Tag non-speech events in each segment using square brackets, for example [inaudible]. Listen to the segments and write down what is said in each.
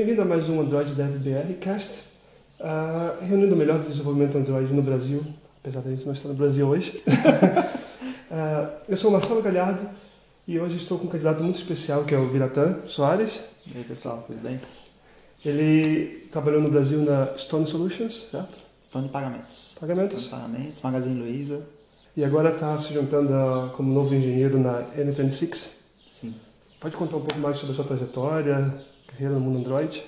Bem-vindo a mais um Android Dev BR Cast, uh, reunindo o melhor do desenvolvimento Android no Brasil, apesar de a gente não estar no Brasil hoje. uh, [laughs] eu sou o Marcelo Galhardo e hoje estou com um candidato muito especial que é o Biratan Soares. E aí pessoal, tudo bem? Ele trabalhou no Brasil na Stone Solutions, certo? Stone Pagamentos. Pagamentos. Stone Pagamentos, Magazine Luiza. E agora está se juntando a, como novo engenheiro na N26. Sim. Pode contar um pouco mais sobre a sua trajetória, carreira no mundo Android?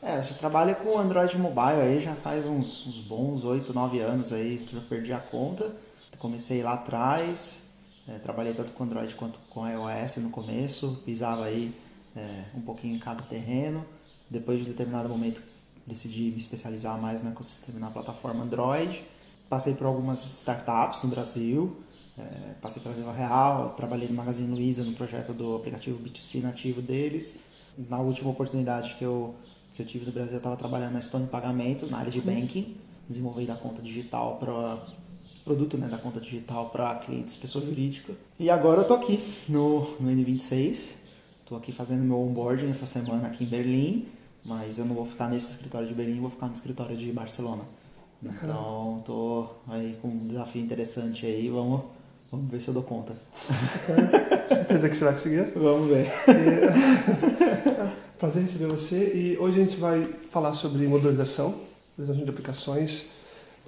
É, você trabalha com Android Mobile aí já faz uns, uns bons 8, 9 anos aí, já perdi a conta. Comecei lá atrás, é, trabalhei tanto com Android quanto com iOS no começo, pisava aí é, um pouquinho em cada terreno. Depois de determinado momento decidi me especializar mais no ecossistema na plataforma Android. Passei por algumas startups no Brasil, é, passei pela Viva Real, trabalhei no Magazine Luiza no projeto do aplicativo B2C nativo deles. Na última oportunidade que eu, que eu tive no Brasil, eu estava trabalhando na Stone Pagamentos, na área de banking, desenvolvi da conta digital para produto né, da conta digital para clientes, pessoa jurídica. E agora eu tô aqui no, no N26, estou aqui fazendo meu onboarding essa semana aqui em Berlim, mas eu não vou ficar nesse escritório de Berlim, vou ficar no escritório de Barcelona. Então, tô aí com um desafio interessante aí, vamos, vamos ver se eu dou conta. Certeza que você vai conseguir? Vamos ver. E, [laughs] prazer receber você e hoje a gente vai falar sobre modularização, modularização de aplicações.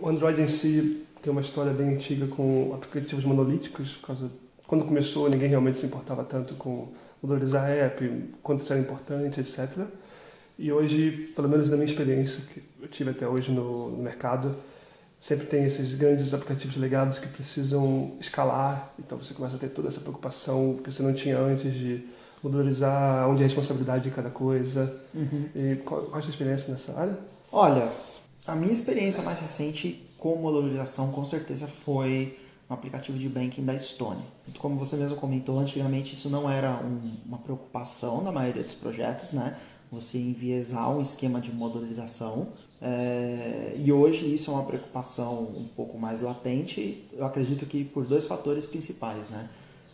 O Android em si tem uma história bem antiga com aplicativos monolíticos, por causa quando começou ninguém realmente se importava tanto com modularizar app, quanto isso era importante, etc. E hoje, pelo menos na minha experiência que eu tive até hoje no mercado, sempre tem esses grandes aplicativos legados que precisam escalar, então você começa a ter toda essa preocupação que você não tinha antes de modularizar, onde é a responsabilidade de cada coisa. Uhum. E qual, qual é a sua experiência nessa área? Olha, a minha experiência mais recente com modularização com certeza foi no aplicativo de banking da Stone. Como você mesmo comentou, antigamente isso não era um, uma preocupação na maioria dos projetos, né? Você enviesar um esquema de modularização é, e hoje isso é uma preocupação um pouco mais latente, eu acredito que por dois fatores principais, né?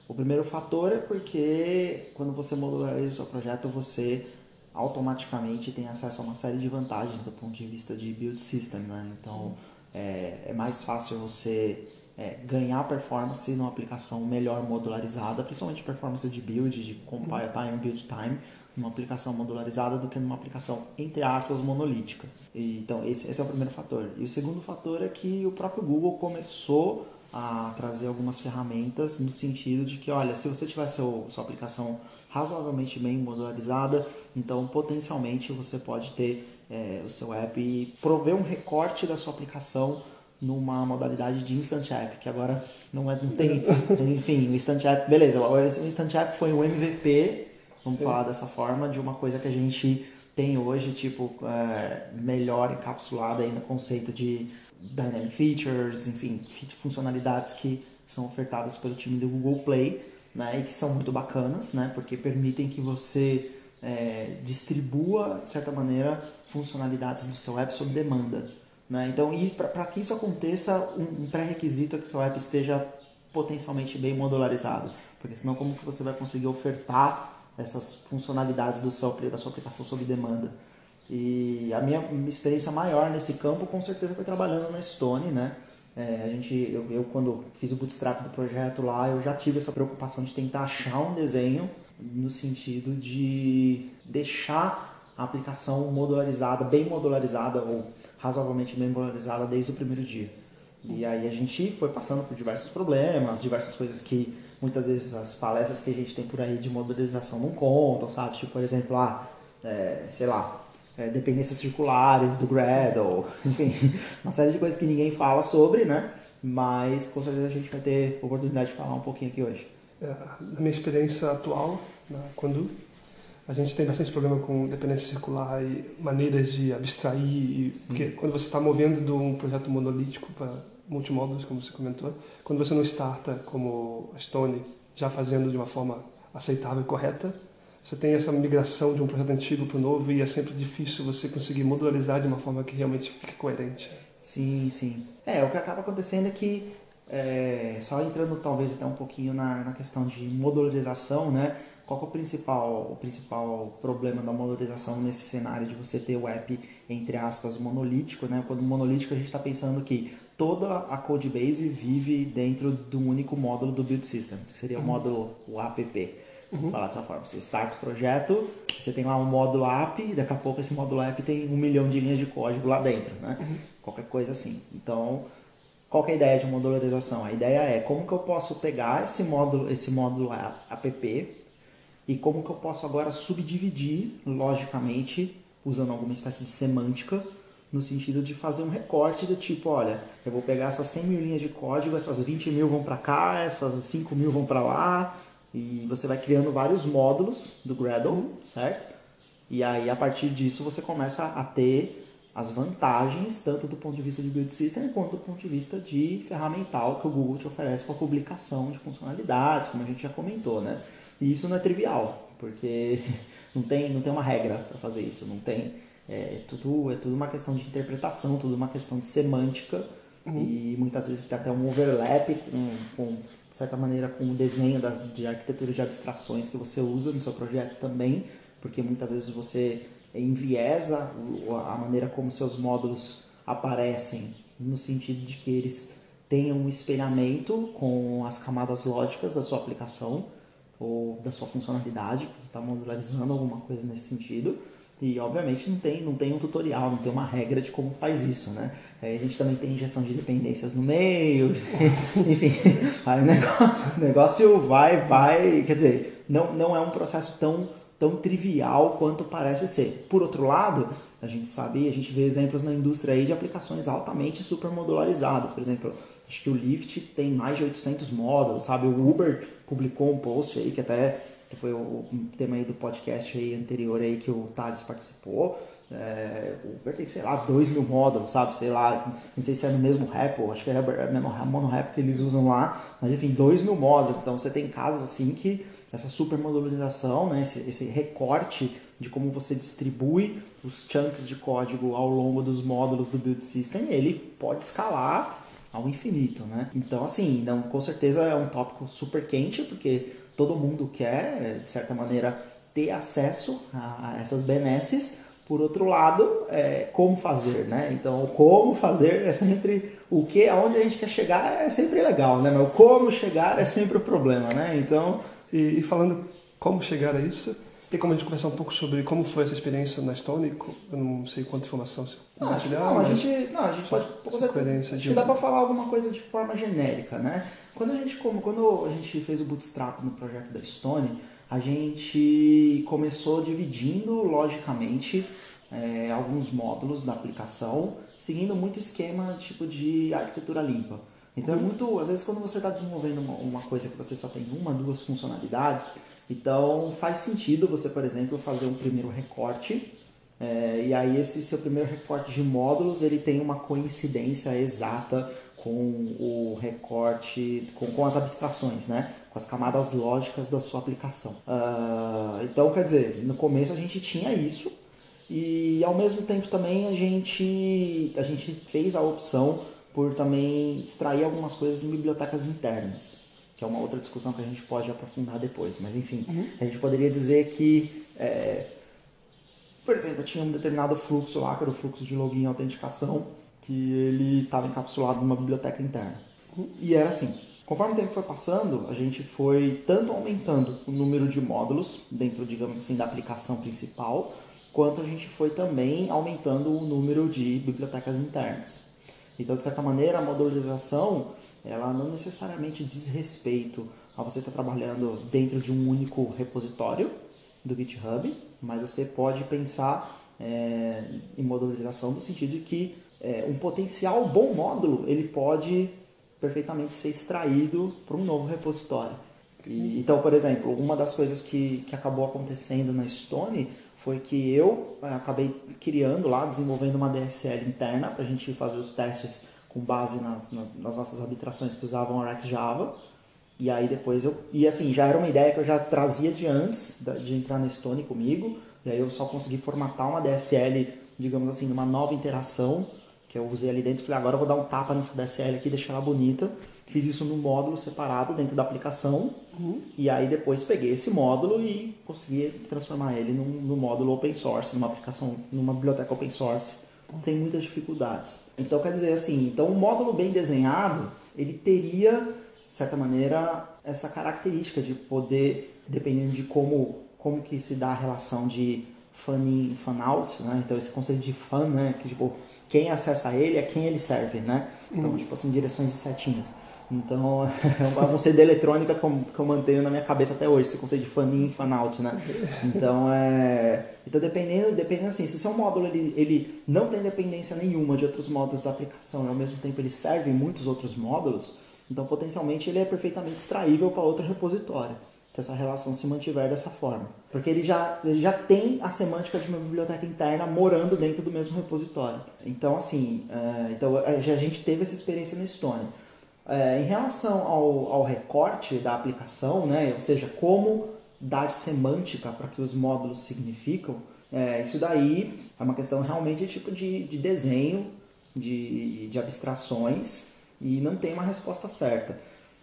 O primeiro fator é porque quando você modulariza o seu projeto, você automaticamente tem acesso a uma série de vantagens do ponto de vista de build system, né? Então é, é mais fácil você é, ganhar performance numa aplicação melhor modularizada, principalmente performance de build, de compile time, build time, numa aplicação modularizada do que numa aplicação, entre aspas, monolítica. E, então, esse, esse é o primeiro fator. E o segundo fator é que o próprio Google começou a trazer algumas ferramentas no sentido de que, olha, se você tiver seu, sua aplicação razoavelmente bem modularizada, então potencialmente você pode ter é, o seu app e prover um recorte da sua aplicação numa modalidade de Instant App, que agora não, é, não tem, enfim, o Instant App, beleza, o Instant App foi um MVP, vamos falar dessa forma, de uma coisa que a gente tem hoje, tipo, é, melhor encapsulada aí no conceito de Dynamic Features, enfim, funcionalidades que são ofertadas pelo time do Google Play, né, e que são muito bacanas, né, porque permitem que você é, distribua, de certa maneira, funcionalidades do seu app sob demanda. Né? Então, para que isso aconteça, um, um pré-requisito é que seu app esteja potencialmente bem modularizado, porque senão como que você vai conseguir ofertar essas funcionalidades do seu, da sua aplicação sob demanda? E a minha, experiência maior nesse campo, com certeza, foi trabalhando na Stone, né? É, a gente, eu, eu, quando fiz o bootstrap do projeto lá, eu já tive essa preocupação de tentar achar um desenho no sentido de deixar a aplicação modularizada, bem modularizada ou razoavelmente bem modularizada desde o primeiro dia. E aí a gente foi passando por diversos problemas, diversas coisas que muitas vezes as palestras que a gente tem por aí de modularização não contam, sabe? Tipo, por exemplo, ah, é, sei lá, é, dependências circulares do Gradle, [laughs] enfim, uma série de coisas que ninguém fala sobre, né? Mas com certeza a gente vai ter oportunidade de falar um pouquinho aqui hoje. É, na minha experiência atual, na Quando, a gente tem bastante problema com dependência circular e maneiras de abstrair, e, porque quando você está movendo de um projeto monolítico para multimódulos, como você comentou, quando você não starta como Stone, já fazendo de uma forma aceitável e correta, você tem essa migração de um projeto antigo para o novo e é sempre difícil você conseguir modularizar de uma forma que realmente fique coerente. Sim, sim. É, o que acaba acontecendo é que, é, só entrando talvez até um pouquinho na, na questão de modularização, né? qual é o principal, o principal problema da modularização nesse cenário de você ter o app, entre aspas, monolítico, né? Quando monolítico a gente está pensando que toda a code base vive dentro de um único módulo do build system, que seria o módulo o app. Uhum. Falar dessa forma. Você starta o projeto, você tem lá um módulo app, e daqui a pouco esse módulo app tem um milhão de linhas de código lá dentro, né? Uhum. Qualquer coisa assim. Então, qual é a ideia de modularização? A ideia é como que eu posso pegar esse módulo, esse módulo app e como que eu posso agora subdividir logicamente usando alguma espécie de semântica no sentido de fazer um recorte do tipo, olha, eu vou pegar essas 100 mil linhas de código, essas 20 mil vão para cá, essas 5 mil vão para lá, e você vai criando vários módulos do Gradle, certo? E aí, a partir disso, você começa a ter as vantagens, tanto do ponto de vista de build system, quanto do ponto de vista de ferramental que o Google te oferece para publicação de funcionalidades, como a gente já comentou, né? E isso não é trivial, porque [laughs] não tem, não tem uma regra para fazer isso, não tem... É tudo, é tudo uma questão de interpretação, tudo uma questão de semântica, uhum. e muitas vezes tem até um overlap com, com de certa maneira, com o desenho da, de arquitetura de abstrações que você usa no seu projeto também, porque muitas vezes você enviesa a maneira como seus módulos aparecem, no sentido de que eles tenham um espelhamento com as camadas lógicas da sua aplicação ou da sua funcionalidade, você está modularizando alguma coisa nesse sentido. E obviamente não tem, não tem um tutorial, não tem uma regra de como faz isso, né? A gente também tem injeção de dependências no meio, [laughs] enfim, aí o negócio, o negócio vai, vai, quer dizer, não, não é um processo tão, tão trivial quanto parece ser. Por outro lado, a gente sabe, a gente vê exemplos na indústria aí de aplicações altamente super modularizadas, por exemplo, acho que o Lyft tem mais de 800 módulos, sabe? O Uber publicou um post aí que até que foi o, tema aí do podcast aí anterior aí que o Thales participou. É, tem, sei lá, 2 mil módulos, sabe? Sei lá, não sei se é no mesmo rap, acho que é o mesmo monorap que eles usam lá, mas enfim, 2 mil módulos. Então você tem casos assim que essa super modularização, né, esse, esse recorte de como você distribui os chunks de código ao longo dos módulos do build system, ele pode escalar ao infinito, né? Então, assim, não, com certeza é um tópico super quente, porque todo mundo quer, de certa maneira, ter acesso a, a essas benesses. Por outro lado, é, como fazer, né? Então, como fazer é sempre o que, aonde a gente quer chegar é sempre legal, né? Mas o como chegar é sempre o problema, né? Então, e, e falando como chegar a isso, tem como a gente conversar um pouco sobre como foi essa experiência na Stone? Eu não sei quanta informação você compartilhar. Não, a gente, não, a gente pode. Acho que dá para falar alguma coisa de forma genérica, né? Quando a gente, como, quando a gente fez o bootstrap no projeto da Stone, a gente começou dividindo, logicamente, é, alguns módulos da aplicação, seguindo muito esquema tipo de arquitetura limpa. Então é uhum. muito, às vezes quando você está desenvolvendo uma, uma, coisa que você só tem uma, duas funcionalidades, então faz sentido você, por exemplo, fazer um primeiro recorte é, e aí esse seu primeiro recorte de módulos ele tem uma coincidência exata com o recorte, com, com as abstrações, né? com as camadas lógicas da sua aplicação. Uh, então, quer dizer, no começo a gente tinha isso e ao mesmo tempo também a gente, a gente fez a opção por também extrair algumas coisas em bibliotecas internas, que é uma outra discussão que a gente pode aprofundar depois. Mas enfim, uhum. a gente poderia dizer que, é, por exemplo, tinha um determinado fluxo lá, que era o fluxo de login e autenticação, que ele estava encapsulado numa biblioteca interna. E era assim, conforme o tempo foi passando, a gente foi tanto aumentando o número de módulos dentro, digamos assim, da aplicação principal, quanto a gente foi também aumentando o número de bibliotecas internas. Então, de certa maneira, a modularização, ela não necessariamente diz respeito a você estar trabalhando dentro de um único repositório do GitHub, mas você pode pensar é, em modularização no sentido de que é, um potencial bom módulo ele pode perfeitamente ser extraído para um novo repositório. E, então, por exemplo, uma das coisas que, que acabou acontecendo na Stone foi que eu é, acabei criando lá, desenvolvendo uma DSL interna para a gente fazer os testes com base nas, nas nossas arbitrações que usavam Rex Java. E aí depois eu. E assim, já era uma ideia que eu já trazia de antes de entrar na Stone comigo. E aí eu só consegui formatar uma DSL, digamos assim, numa nova interação que eu usei ali dentro, falei, agora eu vou dar um tapa nessa DSL aqui, deixar ela bonita. fiz isso num módulo separado dentro da aplicação uhum. e aí depois peguei esse módulo e consegui transformar ele num, num, módulo open source, numa aplicação, numa biblioteca open source, sem muitas dificuldades. Então quer dizer assim, então um módulo bem desenhado, ele teria, de certa maneira, essa característica de poder, dependendo de como, como que se dá a relação de fan in, fan out, né? Então esse conceito de fan, né? Que tipo, quem acessa ele é quem ele serve, né? Então, uhum. tipo assim, direções de setinhas. Então, [laughs] é um conceito de eletrônica que eu, que eu, mantenho na minha cabeça até hoje, esse conceito de fan in, fan out, né? Então, é... Então, dependendo, dependendo assim, se seu módulo ele, ele não tem dependência nenhuma de outros módulos da aplicação e ao mesmo tempo ele serve em muitos outros módulos, então potencialmente ele é perfeitamente extraível para outro repositório essa relação se mantiver dessa forma. Porque ele já, ele já tem a semântica de uma biblioteca interna morando dentro do mesmo repositório. Então, assim, é, então, a gente teve essa experiência na Estônia. É, em relação ao, ao recorte da aplicação, né, ou seja, como dar semântica para que os módulos significam, é, isso daí é uma questão realmente tipo de, de desenho, de, de abstrações, e não tem uma resposta certa.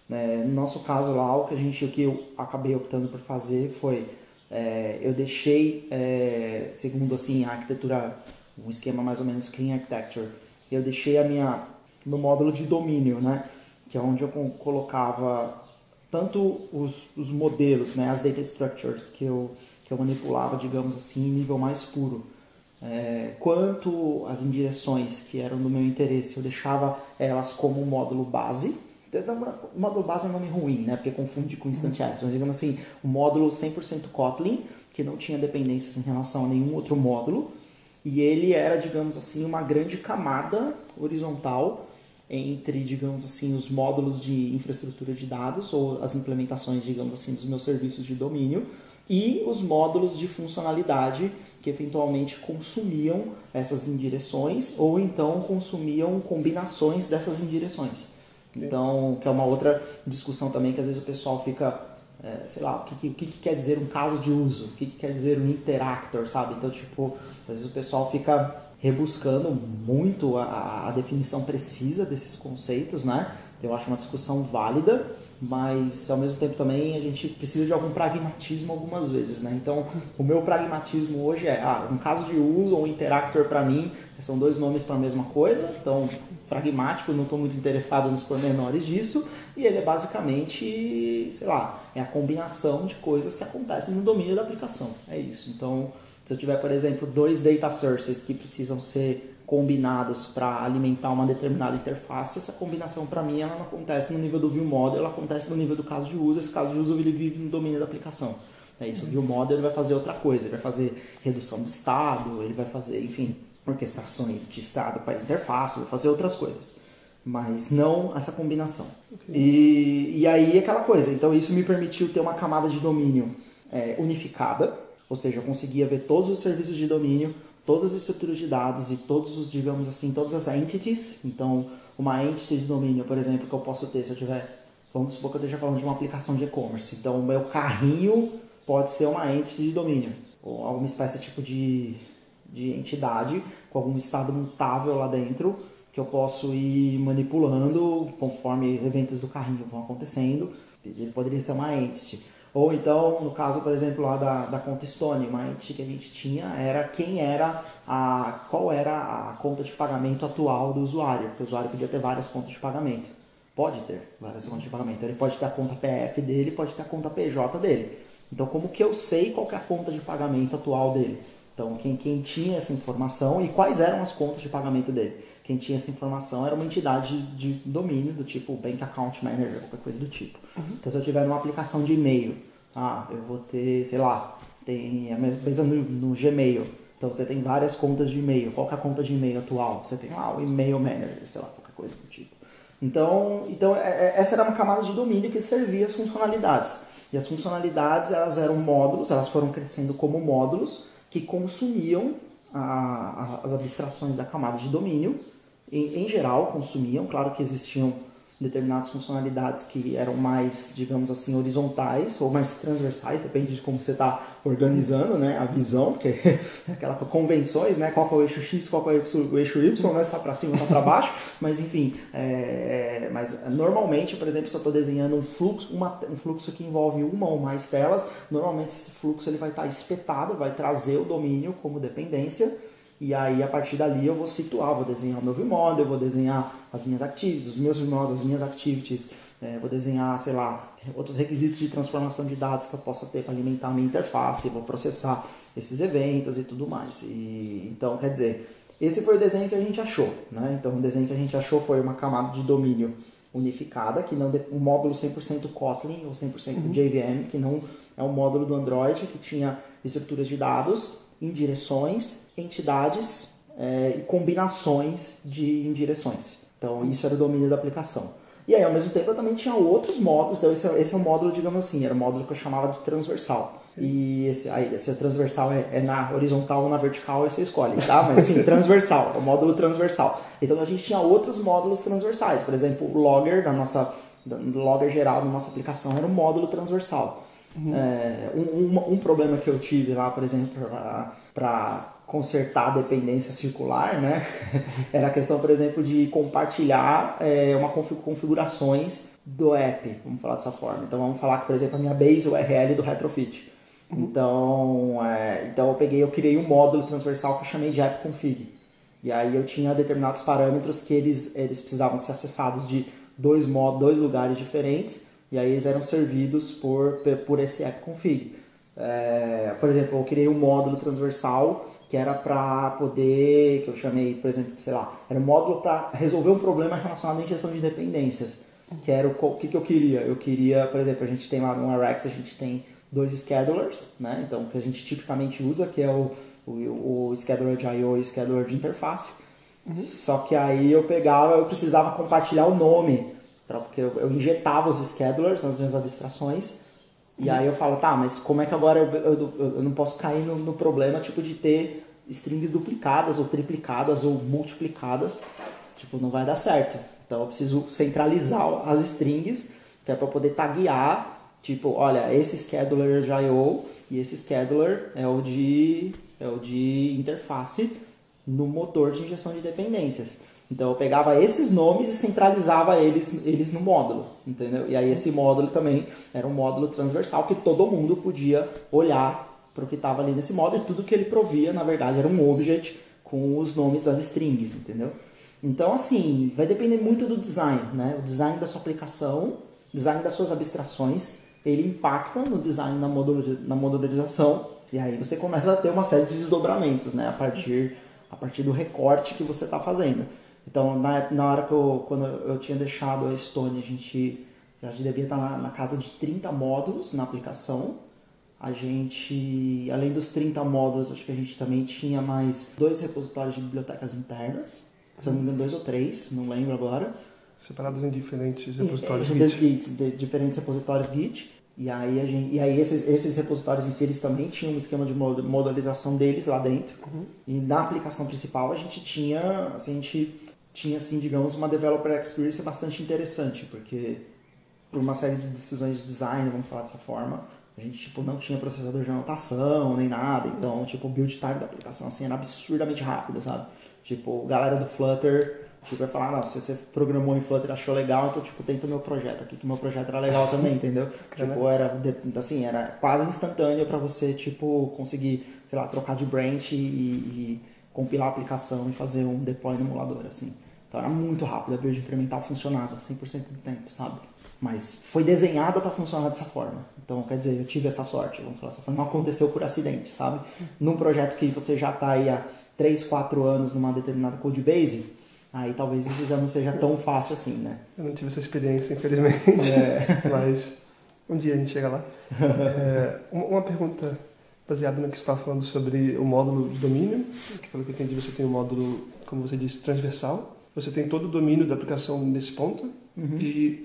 É, no nosso caso lá, o que a gente, o que eu acabei optando por fazer foi, é, eu deixei, é, segundo assim a arquitetura, um esquema mais ou menos clean architecture, eu deixei a minha meu módulo de domínio, né, que é onde eu colocava tanto os, os modelos, né, as data structures que eu que eu manipulava, digamos assim, em nível mais puro. É, quanto as indireções que eram do meu interesse, eu deixava elas como módulo base, o módulo base é um nome ruim, né? Porque confunde com instantiários. Mas digamos assim, o módulo 100% Kotlin, que não tinha dependências em relação a nenhum outro módulo. E ele era, digamos assim, uma grande camada horizontal entre, digamos assim, os módulos de infraestrutura de dados ou as implementações, digamos assim, dos meus serviços de domínio e os módulos de funcionalidade que eventualmente consumiam essas indireções ou então consumiam combinações dessas indireções. Então, que é uma outra discussão também que às vezes o pessoal fica, é, sei lá, o que, o que, quer dizer um caso de uso, o que, que quer dizer um interactor, sabe? Então, tipo, às vezes o pessoal fica rebuscando muito a, a definição precisa desses conceitos, né? Eu acho uma discussão válida, mas ao mesmo tempo também a gente precisa de algum pragmatismo algumas vezes, né? Então, o meu pragmatismo hoje é, ah, um caso de uso ou interactor para mim são dois nomes para a mesma coisa, então pragmático, não estou muito interessado nos pormenores disso, e ele é basicamente, sei lá, é a combinação de coisas que acontecem no domínio da aplicação. É isso. Então, se eu tiver, por exemplo, dois data sources que precisam ser combinados para alimentar uma determinada interface, essa combinação para mim ela não acontece no nível do view model, ela acontece no nível do caso de uso, esse caso de uso ele vive no domínio da aplicação. É isso, o view model ele vai fazer outra coisa, ele vai fazer redução do estado, ele vai fazer, enfim, orquestrações de estado para interface, fazer outras coisas. Mas não essa combinação. Okay. E, e aí aquela coisa. Então isso me permitiu ter uma camada de domínio é, unificada, ou seja, eu conseguia ver todos os serviços de domínio, todas as estruturas de dados e todos os, digamos assim, todas as entities. Então, uma entity de domínio, por exemplo, que eu posso ter se eu tiver, vamos supor que eu esteja falando de uma aplicação de e-commerce. Então, o meu carrinho pode ser uma entity de domínio, ou alguma espécie tipo de de entidade com algum estado mutável lá dentro que eu posso ir manipulando conforme eventos do carrinho vão acontecendo. Ele poderia ser uma entity. Ou então, no caso, por exemplo, lá da, da conta Stone, uma entity que a gente tinha era quem era a. qual era a conta de pagamento atual do usuário. Porque o usuário podia ter várias contas de pagamento. Pode ter várias contas de pagamento. Ele pode ter a conta PF dele, pode ter a conta PJ dele. Então, como que eu sei qual é a conta de pagamento atual dele? Então, quem, quem tinha essa informação e quais eram as contas de pagamento dele? Quem tinha essa informação era uma entidade de domínio, do tipo Bank Account Manager, qualquer coisa do tipo. Uhum. Então, se eu tiver uma aplicação de e-mail, ah, eu vou ter, sei lá, tem a mesma coisa no, no Gmail. Então, você tem várias contas de e-mail. Qual é a conta de e-mail atual? Você tem lá o e-mail manager, sei lá, qualquer coisa do tipo. Então, então é, é, essa era uma camada de domínio que servia as funcionalidades. E as funcionalidades, elas eram módulos, elas foram crescendo como módulos, que consumiam a, a, as abstrações da camada de domínio. Em, em, geral, consumiam, claro que existiam determinadas funcionalidades que eram mais, digamos assim, horizontais ou mais transversais, depende de como você está organizando né, a visão, porque é [laughs] aquela convenções, né, qual é o eixo X, qual é o eixo Y, né, está para cima, está para baixo, [laughs] mas enfim, é, mas normalmente, por exemplo, se eu estou desenhando um fluxo, uma, um fluxo que envolve uma ou mais telas, normalmente esse fluxo ele vai estar tá espetado, vai trazer o domínio como dependência, e aí, a partir dali, eu vou situar, vou desenhar o meu VModel, vou desenhar as minhas activities, os meus VModels, as minhas activities, é, vou desenhar, sei lá, outros requisitos de transformação de dados que eu possa ter para alimentar a minha interface, vou processar esses eventos e tudo mais. E, então, quer dizer, esse foi o desenho que a gente achou. Né? Então, o desenho que a gente achou foi uma camada de domínio unificada, que não um módulo 100% Kotlin ou 100% uhum. JVM, que não é um módulo do Android que tinha estruturas de dados em direções entidades é, e combinações de indireções. Então, isso era o domínio da aplicação. E aí, ao mesmo tempo, eu também tinha outros módulos. Então, esse, esse é o módulo, digamos assim, era o módulo que eu chamava de transversal. E esse, aí, esse transversal é, é, na horizontal ou na vertical, aí você escolhe, tá? Mas assim, transversal, é o módulo transversal. Então a gente tinha outros módulos transversais. Por exemplo, o logger da nossa, logger geral da nossa aplicação era um módulo transversal. Uhum. É, um, um, um, problema que eu tive lá, por exemplo, para consertar a dependência circular, né? [laughs] Era a questão, por exemplo, de compartilhar é, uma configurações do app, vamos falar dessa forma. Então vamos falar por exemplo, a minha base URL do retrofit. Uhum. Então, é, então eu peguei, eu criei um módulo transversal que eu chamei de app config. E aí eu tinha determinados parâmetros que eles, eles precisavam ser acessados de dois modos, dois lugares diferentes, e aí eles eram servidos por, por esse app config. É, por exemplo, eu criei um módulo transversal que era para poder, que eu chamei, por exemplo, sei lá, era um módulo para resolver um problema relacionado à injeção de dependências, que era o, que, que eu queria. Eu queria, por exemplo, a gente tem lá no Rex, a gente tem dois schedulers, né? Então, que a gente tipicamente usa, que é o, o, o scheduler de I.O. e o scheduler de interface. Uhum. Só que aí eu pegava, eu precisava compartilhar o nome, pra, porque eu, eu injetava os schedulers nas minhas abstrações, e aí eu falo, tá, mas como é que agora eu, eu, eu não posso cair no, no, problema tipo de ter strings duplicadas ou triplicadas ou multiplicadas? Tipo, não vai dar certo. Então eu preciso centralizar as strings, que é para poder taguear, tipo, olha, esse scheduler é de I.O. e esse scheduler é o de, é o de interface no motor de injeção de dependências. Então eu pegava esses nomes e centralizava eles, eles no módulo, entendeu? E aí esse módulo também era um módulo transversal que todo mundo podia olhar para o que estava ali nesse módulo e tudo que ele provia, na verdade, era um object com os nomes das strings, entendeu? Então, assim, vai depender muito do design, né? O design da sua aplicação, design das suas abstrações, ele impacta no design na, na modularização e aí você começa a ter uma série de desdobramentos, né? A partir, a partir do recorte que você está fazendo. Então, na, na hora que eu, quando eu tinha deixado a Stone, a gente já devia estar na, na, casa de 30 módulos na aplicação. A gente, além dos 30 módulos, acho que a gente também tinha mais dois repositórios de bibliotecas internas. Se não me engano, dois ou três, não lembro agora. Separados em diferentes repositórios é, Git. De, diferentes repositórios Git. E aí, a gente, e aí esses, esses repositórios em si, eles também tinham um esquema de modalização deles lá dentro. Uhum. E na aplicação principal, a gente tinha, assim, a gente tinha, assim, digamos, uma developer experience bastante interessante, porque por uma série de decisões de design, vamos falar dessa forma, a gente, tipo, não tinha processador de anotação, nem nada, então, tipo, o build time da aplicação, assim, era absurdamente rápido, sabe? Tipo, galera do Flutter, tipo, vai falar, não, se você programou em Flutter achou legal, então, tipo, tenta o meu projeto aqui, que o meu projeto era legal também, entendeu? [laughs] tipo, era, assim, era quase instantâneo para você, tipo, conseguir, sei lá, trocar de branch e, e compilar a aplicação e fazer um deploy no emulador, assim. Então era muito rápido, a build incremental funcionava 100% do tempo, sabe? Mas foi desenhada para funcionar dessa forma. Então, quer dizer, eu tive essa sorte, vamos falar dessa forma. Não aconteceu por acidente, sabe? Num projeto que você já está aí há 3, 4 anos numa determinada code base, aí talvez isso já não seja tão fácil assim, né? Eu não tive essa experiência, infelizmente. É. [laughs] Mas um dia a gente chega lá. [laughs] É, uma pergunta baseada no que você estava falando sobre o módulo de domínio, que pelo que eu entendi você tem um módulo, como você disse, transversal você tem todo o domínio da aplicação nesse ponto uhum. e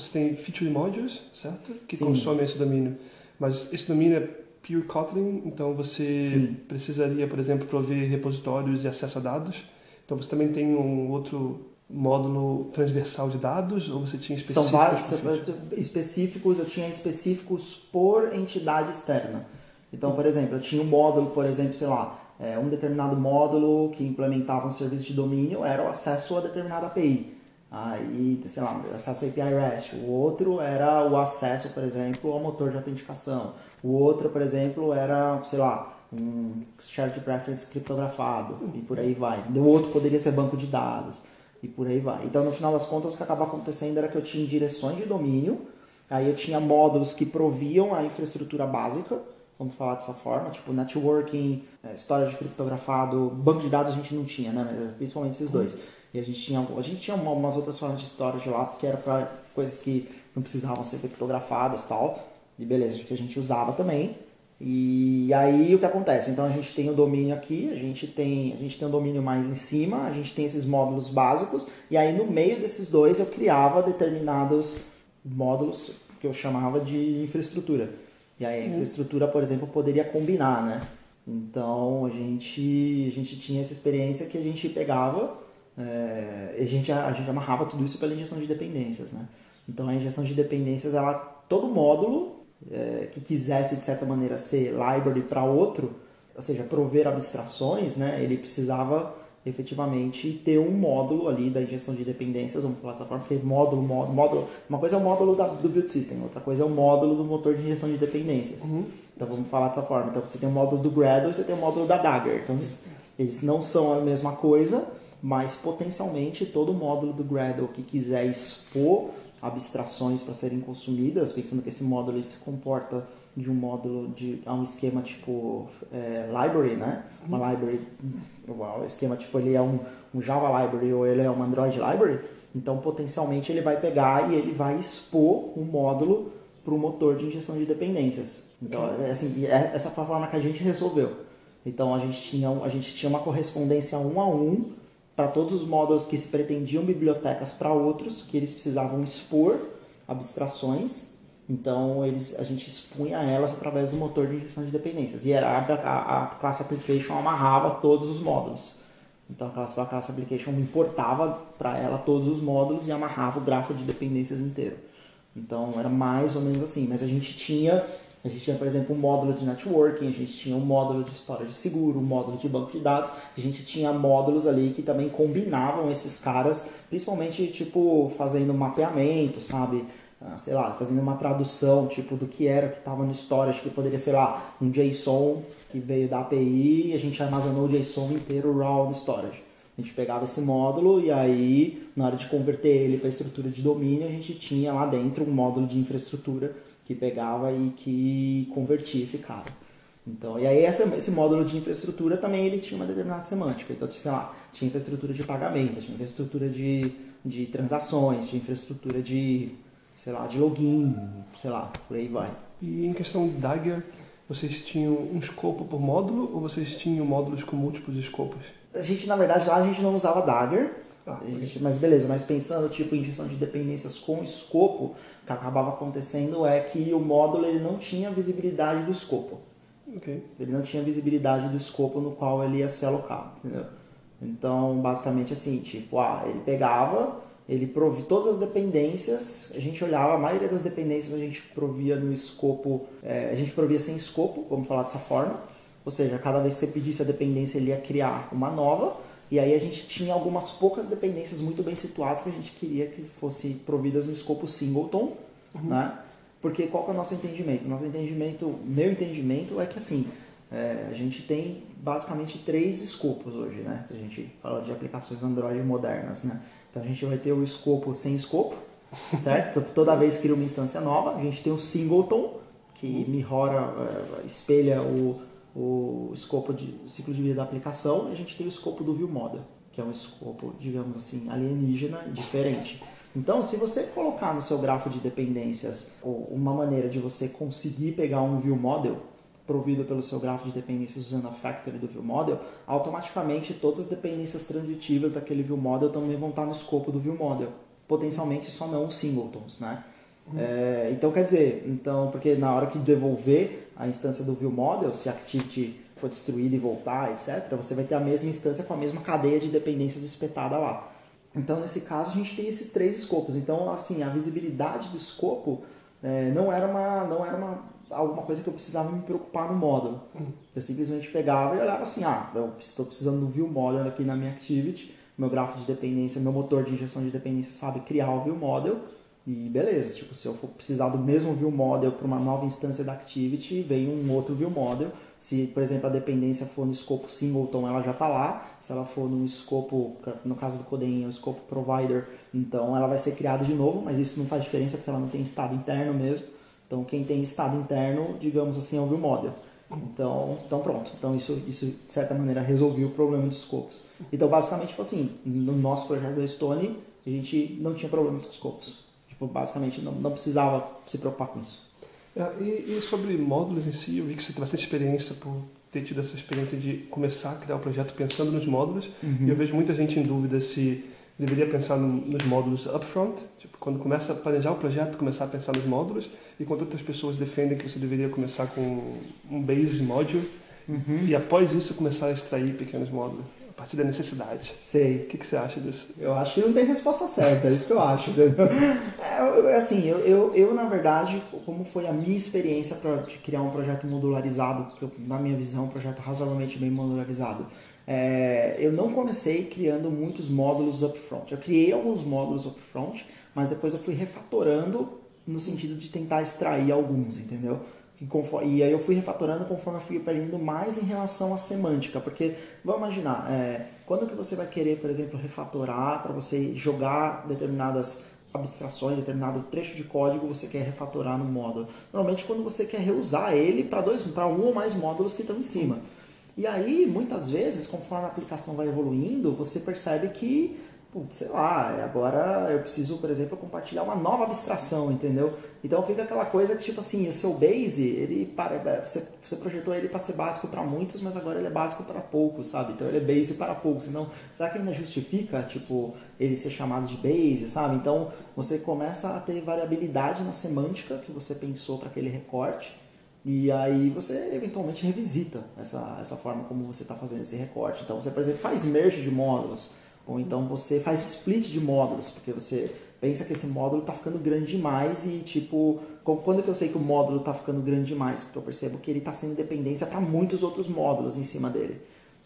você tem feature modules, certo? Que Sim. consomem esse domínio. Mas esse domínio é pure Kotlin, então você Sim. precisaria, por exemplo, prover repositórios e acesso a dados. Então você também tem um outro módulo transversal de dados ou você tinha São específicos? vários por feature? específicos, eu tinha específicos por entidade externa. Então, por exemplo, eu tinha um módulo, por exemplo, sei lá, é, um determinado módulo que implementava um serviço de domínio era o acesso a determinada API. Aí, sei lá, acesso API REST. O outro era o acesso, por exemplo, ao motor de autenticação. O outro, por exemplo, era, sei lá, um shared preference criptografado e por aí vai. O outro poderia ser banco de dados e por aí vai. Então, no final das contas, o que acaba acontecendo era que eu tinha direções de domínio, aí eu tinha módulos que proviam a infraestrutura básica, vamos falar dessa forma, tipo networking, eh, história de criptografado, banco de dados a gente não tinha, né? Mas, Principalmente esses dois. E a gente tinha, a gente tinha uma- umas outras formas de storage lá, que era para coisas que não precisavam ser criptografadas e tal. E beleza, que a gente usava também. E aí o que acontece? Então a gente tem o domínio aqui, a gente tem, a gente tem o domínio mais em cima, a gente tem esses módulos básicos, e aí no meio desses dois eu criava determinados módulos que eu chamava de infraestrutura. E aí a infraestrutura, por exemplo, poderia combinar, né? Então a gente, a gente tinha essa experiência que a gente pegava, é, a, gente, a gente amarrava tudo isso pela injeção de dependências, né? Então a injeção de dependências, ela, todo módulo é, que quisesse de certa maneira ser library para outro, ou seja, prover abstrações, né? Ele precisava efetivamente ter um módulo ali da injeção de dependências, vamos falar dessa forma, porque módulo, módulo, módulo uma coisa é o módulo da, do build system, outra coisa é o módulo do motor de injeção de dependências. Então vamos falar dessa forma. Então você tem o módulo do Gradle e você tem o módulo da Dagger. Então eles, eles não são a mesma coisa, mas potencialmente todo módulo do Gradle que quiser expor abstrações para serem consumidas, pensando que esse módulo se comporta de um módulo de a um esquema tipo é, library, né? Uma library, o esquema tipo ele é um, um Java library ou ele é uma Android library. Então potencialmente ele vai pegar e ele vai expor um módulo para o motor de injeção de dependências. Então é assim, é- essa foi a forma que a gente resolveu. Então a gente tinha, um- a gente tinha uma correspondência um a um para todos os módulos que se pretendiam bibliotecas para outros, que eles precisavam expor abstrações. Então eles, a gente expunha elas através do motor de injeção de dependências. E era a, a, classe application amarrava todos os módulos. Então a classe, a classe application importava para ela todos os módulos e amarrava o grafo de dependências inteiro. Então era mais ou menos assim. Mas a gente tinha, a gente tinha, por exemplo, um módulo de networking, a gente tinha um módulo de história de seguro, um módulo de banco de dados, a gente tinha módulos ali que também combinavam esses caras, principalmente tipo fazendo mapeamento, sabe? Ah, sei lá, fazendo uma tradução tipo do que era que estava no storage, que poderia ser lá um JSON que veio da API e a gente armazenou o JSON inteiro raw no storage. A gente pegava esse módulo e aí, na hora de converter ele para estrutura de domínio, a gente tinha lá dentro um módulo de infraestrutura que pegava e que convertia esse cara. Então, e aí essa- esse módulo de infraestrutura também ele tinha uma determinada semântica. Então, sei lá, tinha infraestrutura de pagamento, tinha infraestrutura de, de transações, tinha infraestrutura de, sei lá, de login, sei lá, por aí vai. E em questão de Dagger, vocês tinham um escopo por módulo ou vocês tinham módulos com múltiplos escopos? A gente, na verdade, lá a gente não usava Dagger, Ah, mas beleza, mas pensando tipo em injeção de dependências com escopo, o que acabava acontecendo é que o módulo ele não tinha visibilidade do escopo. ok. Ele não tinha visibilidade do escopo no qual ele ia ser alocado, entendeu? Então, basicamente assim, tipo, ah, ele pegava, ele provia todas as dependências, a gente olhava, a maioria das dependências a gente provia no escopo, é, a gente provia sem escopo, vamos falar dessa forma, ou seja, cada vez que você pedisse a dependência, ele ia criar uma nova, e aí a gente tinha algumas poucas dependências muito bem situadas que a gente queria que fossem providas no escopo singleton, né? Porque qual que é o nosso entendimento? Nosso entendimento, meu entendimento é que assim, é, a gente tem basicamente três escopos hoje, né? A gente fala de aplicações Android modernas, né? Então a gente vai ter o escopo sem escopo, [laughs] certo? Toda vez que cria uma instância nova, a gente tem o singleton, que mirrora, é, espelha o, o escopo de o ciclo de vida da aplicação, e a gente tem o escopo do view model, que é um escopo, digamos assim, alienígena e diferente. Então, se você colocar no seu grafo de dependências uma maneira de você conseguir pegar um view model provido pelo seu grafo de dependências usando a factory do view model, automaticamente todas as dependências transitivas daquele view model também vão estar no escopo do view model. Potencialmente só não os singletons, né? É, então quer dizer, então porque na hora que devolver a instância do view model, se a activity for destruída e voltar, etc, você vai ter a mesma instância com a mesma cadeia de dependências espetada lá. Então, nesse caso, a gente tem esses três escopos. Então, assim, a visibilidade do escopo é, não era uma, não era uma, alguma coisa que eu precisava me preocupar no módulo. Eu simplesmente pegava e olhava assim, ah, eu estou precisando do view model aqui na minha activity, meu gráfico de dependência, meu motor de injeção de dependência sabe criar o view model e beleza. Tipo, se eu for precisar do mesmo view model para uma nova instância da activity, vem um outro view model se, por exemplo, a dependência for no escopo singleton, ela já está lá. Se ela for no escopo, no caso do Codein, é o escopo provider, então ela vai ser criada de novo, mas isso não faz diferença porque ela não tem estado interno mesmo. Então, quem tem estado interno, digamos assim, é o view model. Então, então pronto. Então isso, isso de certa maneira resolveu o problema dos escopos. Então basicamente tipo assim, no nosso projeto da Stone, a gente não tinha problemas com os escopos. Tipo, basicamente não, não precisava se preocupar com isso. É, e, e, sobre módulos em si, eu vi que você tem bastante experiência por ter tido essa experiência de começar a criar o um projeto pensando nos módulos. Uhum. E eu vejo muita gente em dúvida se deveria pensar no, nos módulos upfront, tipo, quando começa a planejar o projeto, começar a pensar nos módulos, enquanto outras pessoas defendem que você deveria começar com um base module uhum. e após isso começar a extrair pequenos módulos partir da necessidade. Sei. O que, que, você acha disso? Eu acho que não tem resposta certa, é isso que eu acho. é, assim, eu, eu, eu, na verdade, como foi a minha experiência para criar um projeto modularizado, eu, na minha visão, um projeto razoavelmente bem modularizado, é, eu não comecei criando muitos módulos upfront. Eu criei alguns módulos upfront, mas depois eu fui refatorando no sentido de tentar extrair alguns, entendeu? E aí eu fui refatorando conforme eu fui aprendendo mais em relação à semântica, porque vamos imaginar, é, quando que você vai querer, por exemplo, refatorar para você jogar determinadas abstrações, determinado trecho de código você quer refatorar no módulo. Normalmente quando você quer reusar ele para dois, para um ou mais módulos que estão em cima. E aí, muitas vezes, conforme a aplicação vai evoluindo, você percebe que putz, sei lá, agora eu preciso, por exemplo, compartilhar uma nova abstração, entendeu? Então fica aquela coisa que, tipo assim, o seu base, ele para, é, você, você projetou ele para ser básico para muitos, mas agora ele é básico para poucos, sabe? Então ele é base para poucos. Então, será que ainda justifica, tipo, ele ser chamado de base, sabe? Então você começa a ter variabilidade na semântica que você pensou para aquele recorte. E aí você eventualmente revisita essa, essa forma como você está fazendo esse recorte. Então você, por exemplo, faz merge de módulos. Ou então você faz split de módulos, porque você pensa que esse módulo está ficando grande demais e tipo, quando que eu sei que o módulo está ficando grande demais? Porque eu percebo que ele está sendo dependência para muitos outros módulos em cima dele.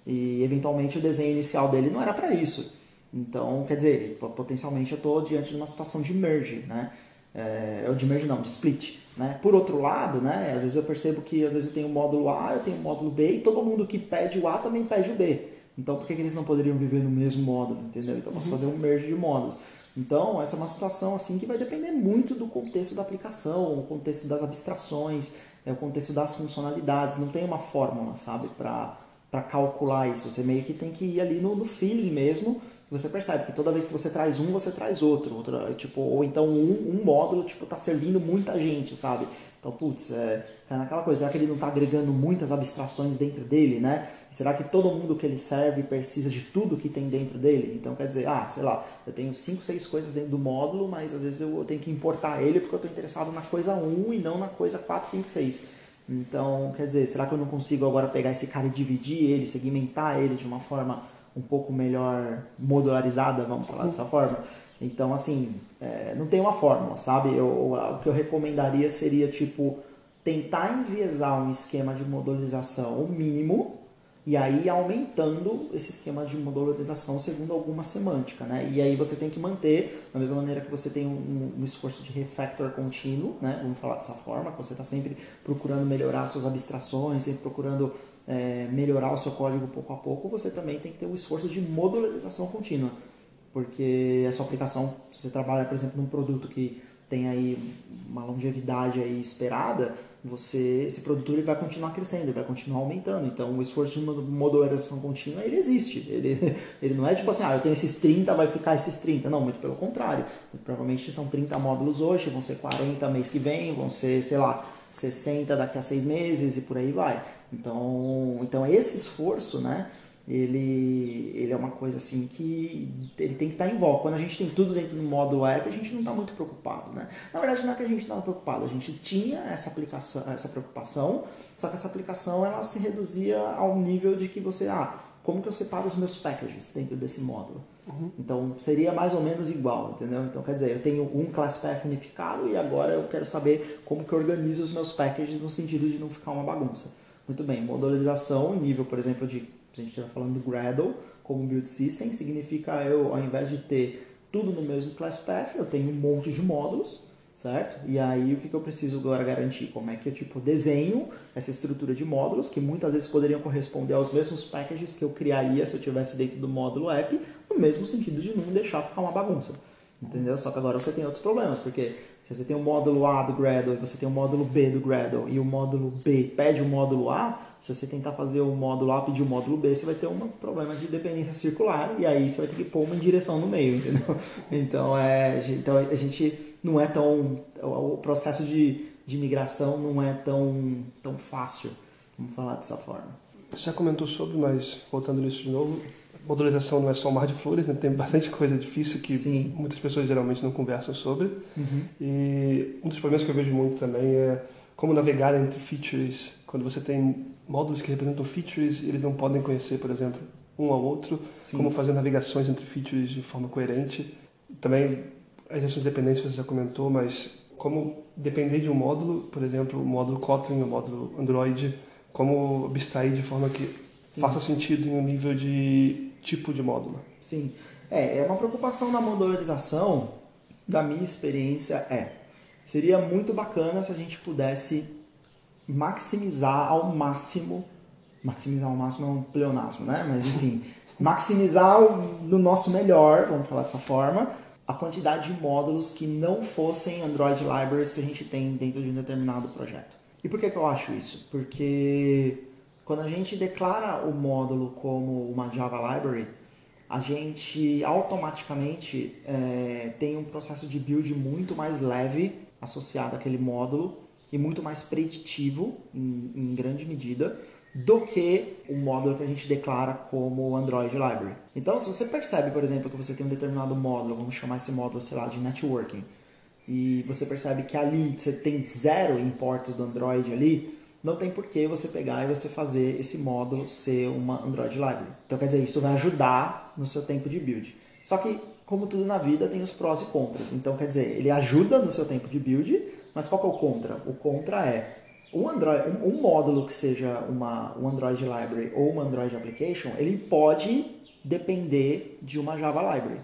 E eventualmente o desenho inicial dele não era para isso. Então, quer dizer, potencialmente eu estou diante de uma situação de merge, né? É, de merge não, de split. Né? Por outro lado, né, às vezes eu percebo que às vezes eu tenho o módulo A, eu tenho o módulo B e todo mundo que pede o A também pede o B. Então, por que, que eles não poderiam viver no mesmo módulo, entendeu? Então, vamos uhum. fazer um merge de módulos. Então, essa é uma situação assim que vai depender muito do contexto da aplicação, o contexto das abstrações, é, o contexto das funcionalidades. Não tem uma fórmula, sabe, para calcular isso. Você meio que tem que ir ali no, no feeling mesmo. Você percebe que toda vez que você traz um, você traz outro. Outra, tipo, ou então um, um módulo tipo, tá servindo muita gente, sabe? Então, putz, é, é naquela coisa, será que ele não está agregando muitas abstrações dentro dele, né? Será que todo mundo que ele serve precisa de tudo que tem dentro dele? Então, quer dizer, ah, sei lá, eu tenho cinco, seis coisas dentro do módulo, mas às vezes eu tenho que importar ele porque eu estou interessado na coisa 1 e não na coisa 4, 5, 6. Então, quer dizer, será que eu não consigo agora pegar esse cara e dividir ele, segmentar ele de uma forma um pouco melhor modularizada, vamos falar dessa forma? Então, assim, é, não tem uma fórmula, sabe? Eu, o que eu recomendaria seria, tipo, tentar enviesar um esquema de modularização mínimo e aí aumentando esse esquema de modularização segundo alguma semântica, né? E aí você tem que manter, da mesma maneira que você tem um, um esforço de refactor contínuo, né? Vamos falar dessa forma, que você está sempre procurando melhorar suas abstrações, sempre procurando é, melhorar o seu código pouco a pouco, você também tem que ter um esforço de modularização contínua porque a sua aplicação, se você trabalha, por exemplo, num produto que tem aí uma longevidade aí esperada, você esse produto ele vai continuar crescendo, ele vai continuar aumentando. Então, o esforço de modularização contínua, ele existe. Ele, [laughs] ele não é tipo assim, ah, eu tenho esses 30, vai ficar esses 30. Não, muito pelo contrário. Provavelmente são 30 módulos hoje, vão ser 40 mês que vem, vão ser, sei lá, 60 daqui a seis meses e por aí vai. Então, então esse esforço, né, ele, ele é uma coisa assim que ele tem que estar em volta. Quando a gente tem tudo dentro do módulo app, a gente não está muito preocupado, né? Na verdade, não é que a gente estava preocupado, a gente tinha essa aplicação, essa preocupação, só que essa aplicação ela se reduzia ao nível de que você, ah, como que eu separo os meus packages dentro desse módulo? Uhum. Então seria mais ou menos igual, entendeu? Então quer dizer, eu tenho um class path unificado e agora eu quero saber como que eu organizo os meus packages no sentido de não ficar uma bagunça. Muito bem, modularização, nível, por exemplo, de, a gente estiver falando do Gradle, como build system, significa eu, ao invés de ter tudo no mesmo class path, eu tenho um monte de módulos, certo? E aí o que, que eu preciso agora garantir? Como é que eu tipo desenho essa estrutura de módulos que muitas vezes poderiam corresponder aos mesmos packages que eu criaria se eu tivesse dentro do módulo app, no mesmo sentido de não deixar ficar uma bagunça. Entendeu? Só que agora você tem outros problemas, porque se você tem o módulo A do Gradle e você tem o módulo B do Gradle e o módulo B pede o módulo A, se você tentar fazer o módulo A pedir o módulo B, você vai ter um problema de dependência circular e aí você vai ter que pôr uma direção no meio, [laughs] entendeu? Então, é, então a gente não é tão. O processo de, de migração não é tão, tão fácil, vamos falar dessa forma. Você comentou sobre, mas voltando nisso de novo, modularização não é só um mar de flores, né? tem bastante coisa difícil que Sim. muitas pessoas geralmente não conversam sobre. Uhum. E um dos problemas que eu vejo muito também é como navegar entre features. Quando você tem módulos que representam features, eles não podem conhecer, por exemplo, um ao outro, Sim. como fazer navegações entre features de forma coerente. Também as gestões de dependência você já comentou, mas como depender de um módulo, por exemplo, o módulo Kotlin, o módulo Android, como abstrair de forma que Sim. faça sentido em um nível de tipo de módulo. Sim. É, é uma preocupação na modularização, da minha experiência, é. Seria muito bacana se a gente pudesse maximizar ao máximo, maximizar ao máximo é um pleonasmo, né? Mas enfim, [laughs] maximizar no nosso melhor, vamos falar dessa forma, a quantidade de módulos que não fossem Android libraries que a gente tem dentro de um determinado projeto. E por que, que eu acho isso? Porque quando a gente declara o módulo como uma Java Library, a gente automaticamente é, tem um processo de build muito mais leve associado àquele módulo e muito mais preditivo, em, em grande medida, do que o módulo que a gente declara como Android Library. Então, se você percebe, por exemplo, que você tem um determinado módulo, vamos chamar esse módulo, sei lá, de networking, e você percebe que ali você tem zero imports do Android ali, não tem por que você pegar e você fazer esse módulo ser uma Android Library. Então, quer dizer, isso vai ajudar no seu tempo de build. Só que, como tudo na vida, tem os prós e contras. Então, quer dizer, ele ajuda no seu tempo de build, mas qual que é o contra? O contra é um, Android, um, um módulo que seja uma, um Android Library ou uma Android Application, ele pode depender de uma Java Library.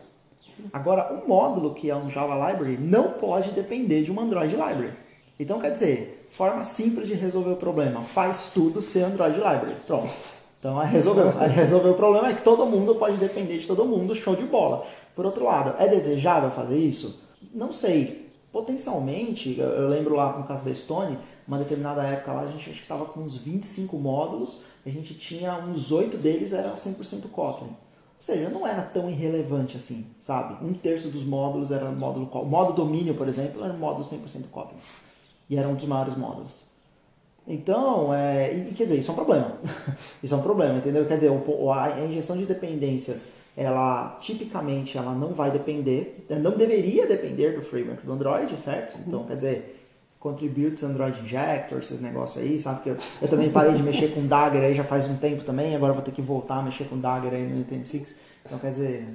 Agora, um módulo que é um Java Library não pode depender de uma Android Library. Então, quer dizer, forma simples de resolver o problema, faz tudo ser Android Library. Pronto. Então, resolveu. Aí resolveu o problema é que todo mundo pode depender de todo mundo, show de bola. Por outro lado, é desejável fazer isso? Não sei. Potencialmente, eu lembro lá no caso da Stone, uma determinada época lá, a gente acho que estava com uns 25 módulos, a gente tinha uns 8 deles eram 100% Kotlin. Ou seja, não era tão irrelevante assim, sabe? Um terço dos módulos era módulo módulo domínio, por exemplo, era módulo 100% Kotlin. E era um dos maiores módulos. Então, é, e, quer dizer, isso é um problema. [laughs] isso é um problema, entendeu? Quer dizer, a injeção de dependências, ela tipicamente ela não vai depender, não deveria depender do framework do Android, certo? Então, quer dizer, contributes Android Injector, esses negócios aí, sabe? Que eu, eu também parei de mexer com Dagger aí já faz um tempo também, agora vou ter que voltar a mexer com Dagger aí no Nintendo 6. Então, quer dizer,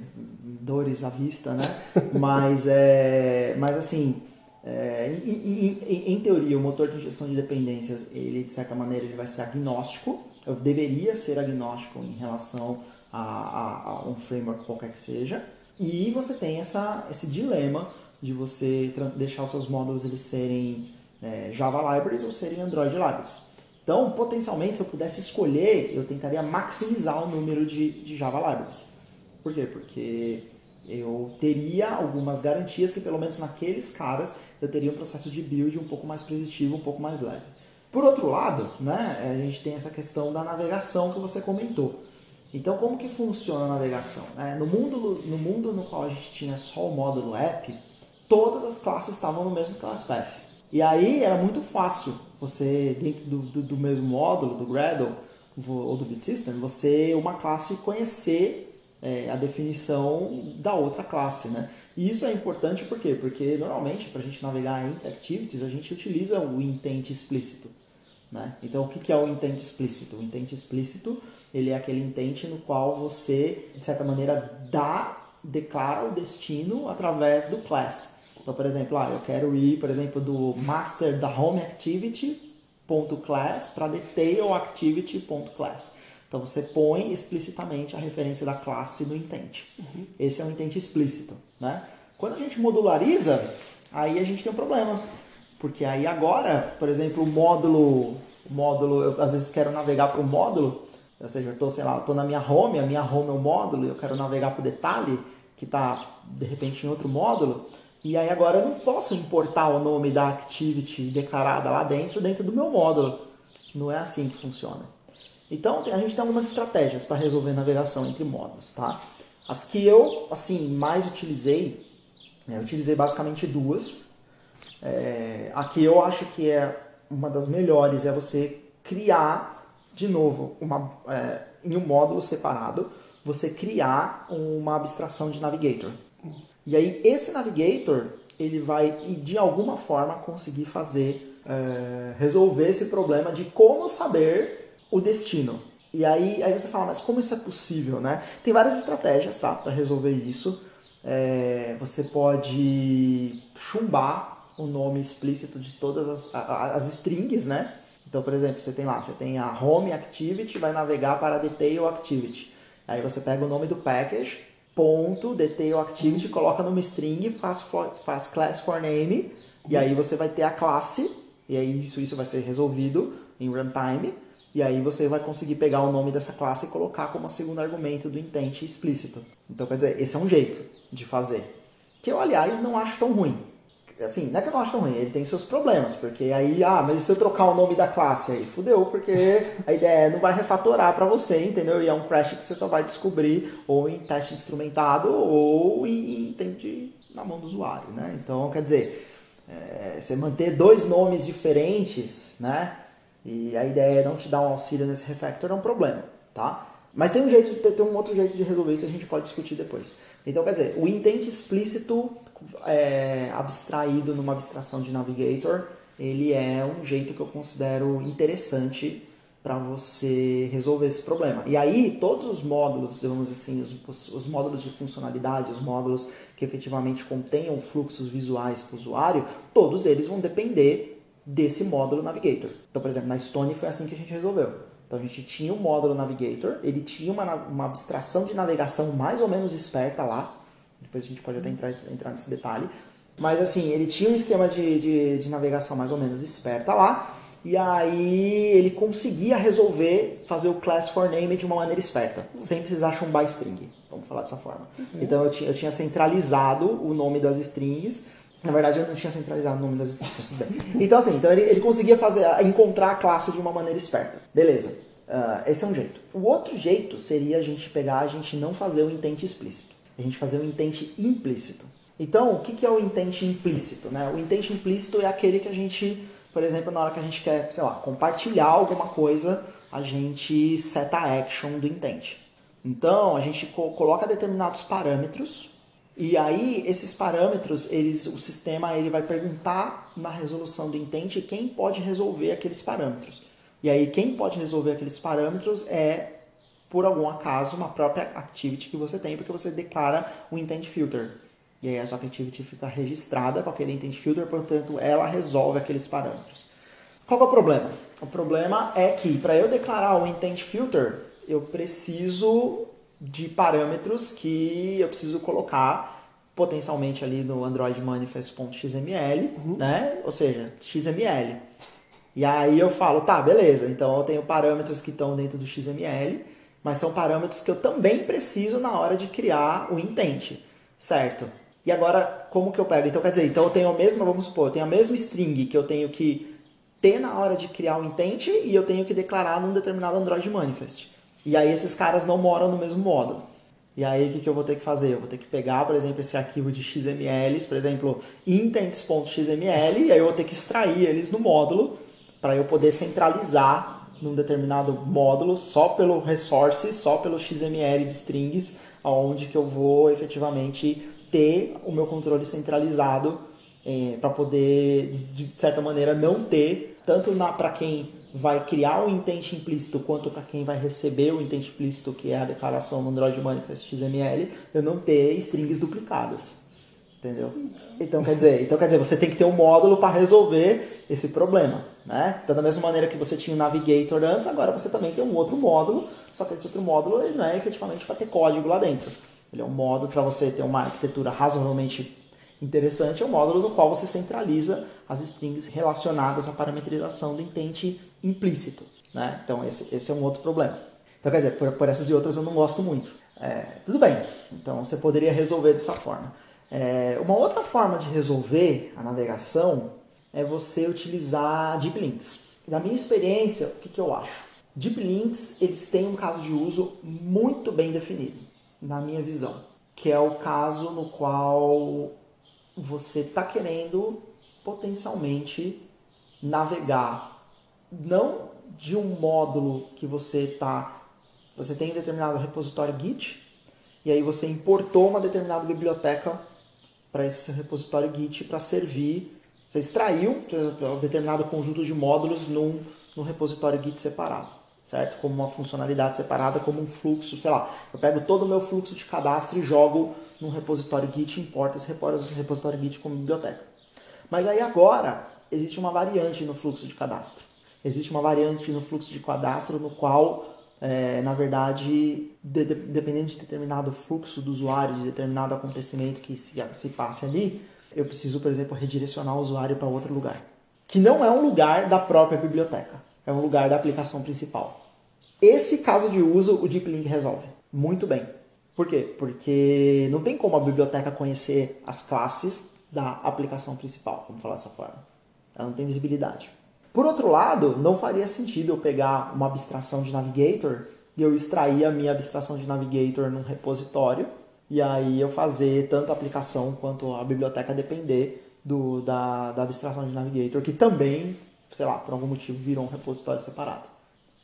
dores à vista, né? [laughs] Mas, é, mas assim, é, em, em, em, teoria, o motor de injeção de dependências, ele de certa maneira ele vai ser agnóstico, eu deveria ser agnóstico em relação a, a, a um framework qualquer que seja, e você tem essa, esse dilema de você deixar os seus módulos eles serem é, Java Libraries ou serem Android Libraries. Então, potencialmente, se eu pudesse escolher, eu tentaria maximizar o número de, de Java Libraries. Por quê? Porque eu teria algumas garantias que, pelo menos naqueles caras, eu teria um processo de build um pouco mais positivo, um pouco mais leve. Por outro lado, né, a gente tem essa questão da navegação que você comentou. Então, como que funciona a navegação? É, no, mundo, no mundo no qual a gente tinha só o módulo app, todas as classes estavam no mesmo class path. E aí era muito fácil você, dentro do, do, do mesmo módulo, do Gradle ou do BitSystem, você, uma classe, conhecer é, a definição da outra classe, né? E isso é importante por quê? Porque normalmente para a gente navegar entre activities a gente utiliza o intent explícito. Né? Então o que é o intent explícito? O intent explícito ele é aquele intent no qual você, de certa maneira, dá declara o destino através do class. Então, por exemplo, ah, eu quero ir, por exemplo, do master da home activity.class para detailActivity.class. Então você põe explicitamente a referência da classe no intent. Uhum. Esse é um intent explícito, né? Quando a gente modulariza, aí a gente tem um problema. Porque aí agora, por exemplo, o módulo, o módulo, eu às vezes quero navegar para o módulo, ou seja, eu estou, sei lá, estou na minha home, a minha home é o módulo, eu quero navegar para o detalhe, que está de repente em outro módulo, e aí agora eu não posso importar o nome da activity declarada lá dentro, dentro do meu módulo. Não é assim que funciona. Então a gente tem algumas estratégias para resolver navegação entre módulos, tá? As que eu, assim, mais utilizei, né, eu utilizei basicamente duas. É, a que eu acho que é uma das melhores é você criar, de novo, uma, é, em um módulo separado, você criar uma abstração de navigator. E aí esse navigator ele vai de alguma forma conseguir fazer é, resolver esse problema de como saber o destino. E aí, aí você fala, mas como isso é possível, né? Tem várias estratégias, tá, para resolver isso. É, você pode chumbar o nome explícito de todas as, as strings, né? Então, por exemplo, você tem lá, você tem a home activity, vai navegar para detail activity. Aí você pega o nome do package, ponto, detail activity, coloca numa string, faz, for, faz class for name, e aí você vai ter a classe, e aí isso, isso vai ser resolvido em runtime, e aí você vai conseguir pegar o nome dessa classe e colocar como segundo argumento do intent explícito. Então, quer dizer, esse é um jeito de fazer. Que eu, aliás, não acho tão ruim assim, não é que eu não acho tão ruim, ele tem seus problemas, porque aí, ah, mas se eu trocar o nome da classe aí, fudeu, porque a ideia é não vai refatorar para você, entendeu? E é um crash que você só vai descobrir ou em teste instrumentado ou em, tempo na mão do usuário, né? Então, quer dizer, é, você manter dois nomes diferentes, né? E a ideia é não te dar um auxílio nesse refactor é um problema, tá? Mas tem um jeito, tem um outro jeito de resolver isso a gente pode discutir depois. Então, quer dizer, o intent explícito é, abstraído numa abstração de Navigator, ele é um jeito que eu considero interessante para você resolver esse problema. E aí, todos os módulos, vamos assim, os, os, módulos de funcionalidade, os módulos que efetivamente contenham fluxos visuais para o usuário, todos eles vão depender desse módulo Navigator. Então, por exemplo, na Stone foi assim que a gente resolveu. Então a gente tinha um módulo Navigator, ele tinha uma, uma abstração de navegação mais ou menos esperta lá, depois a gente pode até entrar, entrar nesse detalhe, mas assim, ele tinha um esquema de, de, de navegação mais ou menos esperta lá, e aí ele conseguia resolver fazer o class for name de uma maneira esperta, sem precisar chumbar string, vamos falar dessa forma. Uhum. Então eu tinha, eu tinha centralizado o nome das strings, na verdade, eu não tinha centralizado o nome das strings. Então, assim, então ele, ele conseguia fazer, encontrar a classe de uma maneira esperta. Beleza. Uh, esse é um jeito. O outro jeito seria a gente pegar, a gente não fazer o intent explícito. A gente fazer o intent implícito. Então, o que, que é o intent implícito? Né? O intent implícito é aquele que a gente, por exemplo, na hora que a gente quer, sei lá, compartilhar alguma coisa, a gente seta a action do intent. Então, a gente coloca determinados parâmetros e aí, esses parâmetros, eles, o sistema ele vai perguntar na resolução do intent quem pode resolver aqueles parâmetros. E aí, quem pode resolver aqueles parâmetros é, por algum acaso, uma própria activity que você tem, porque você declara o intent filter. E aí, a sua activity fica registrada com aquele intent filter, portanto, ela resolve aqueles parâmetros. Qual é o problema? O problema é que, para eu declarar o intent filter, eu preciso de parâmetros que eu preciso colocar potencialmente ali no Android Manifest.xml, uhum. né? Ou seja, XML. E aí eu falo, tá, beleza, então eu tenho parâmetros que estão dentro do XML, mas são parâmetros que eu também preciso na hora de criar o intent, certo? E agora, como que eu pego? Então, quer dizer, então eu tenho a mesma, vamos supor, eu tenho a mesma string que eu tenho que ter na hora de criar o intent e eu tenho que declarar num determinado Android Manifest. E aí esses caras não moram no mesmo módulo. E aí o que, que eu vou ter que fazer? Eu vou ter que pegar, por exemplo, esse arquivo de XMLs, por exemplo, intents.xml, e aí eu vou ter que extrair eles no módulo para eu poder centralizar num determinado módulo só pelo resource, só pelo XML de strings, aonde que eu vou efetivamente ter o meu controle centralizado é, para poder, de certa maneira, não ter, tanto para quem vai criar o intent implícito quanto para quem vai receber o intent implícito, que é a declaração no Android Manifest XML, eu não ter strings duplicadas. Entendeu? Então quer dizer, então quer dizer, você tem que ter um módulo para resolver esse problema, né? Então da mesma maneira que você tinha o Navigator antes, agora você também tem um outro módulo, só que esse outro módulo ele não é efetivamente para ter código lá dentro. Ele é um módulo para você ter uma arquitetura razoavelmente interessante, é um módulo no qual você centraliza as strings relacionadas à parametrização do intent implícito, né? Então esse, esse é um outro problema. Então quer dizer, por, por essas e outras eu não gosto muito. É, tudo bem, então você poderia resolver dessa forma. É, uma outra forma de resolver a navegação é você utilizar deep links. Na minha experiência, o que, que eu acho? Deep links eles têm um caso de uso muito bem definido, na minha visão, que é o caso no qual você está querendo potencialmente navegar não de um módulo que você está você tem um determinado repositório Git e aí você importou uma determinada biblioteca para esse repositório Git para servir. Você extraiu um determinado conjunto de módulos num, num repositório Git separado, certo? Como uma funcionalidade separada, como um fluxo, sei lá. Eu pego todo o meu fluxo de cadastro e jogo num repositório Git importo esse repositório Git como biblioteca. Mas aí agora existe uma variante no fluxo de cadastro. Existe uma variante no fluxo de cadastro no qual é, na verdade, de, de, dependendo de determinado fluxo do usuário, de determinado acontecimento que se, se passe ali, eu preciso, por exemplo, redirecionar o usuário para outro lugar. Que não é um lugar da própria biblioteca, é um lugar da aplicação principal. Esse caso de uso o Deep Link resolve muito bem. Por quê? Porque não tem como a biblioteca conhecer as classes da aplicação principal, vamos falar dessa forma. Ela não tem visibilidade. Por outro lado, não faria sentido eu pegar uma abstração de Navigator e eu extrair a minha abstração de Navigator num repositório e aí eu fazer tanto a aplicação quanto a biblioteca depender do, da, da abstração de Navigator, que também, sei lá, por algum motivo virou um repositório separado.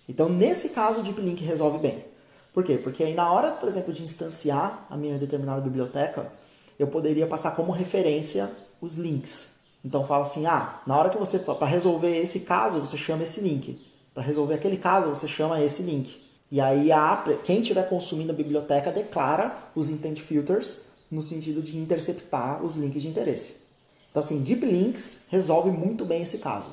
Então, nesse caso, o Deep Link resolve bem. Por quê? Porque aí na hora, por exemplo, de instanciar a minha determinada biblioteca, eu poderia passar como referência os links. Então fala assim, ah, na hora que você para resolver esse caso, você chama esse link. Para resolver aquele caso, você chama esse link. E aí a, quem estiver consumindo a biblioteca declara os intent filters no sentido de interceptar os links de interesse. Então assim, Deep Links resolve muito bem esse caso.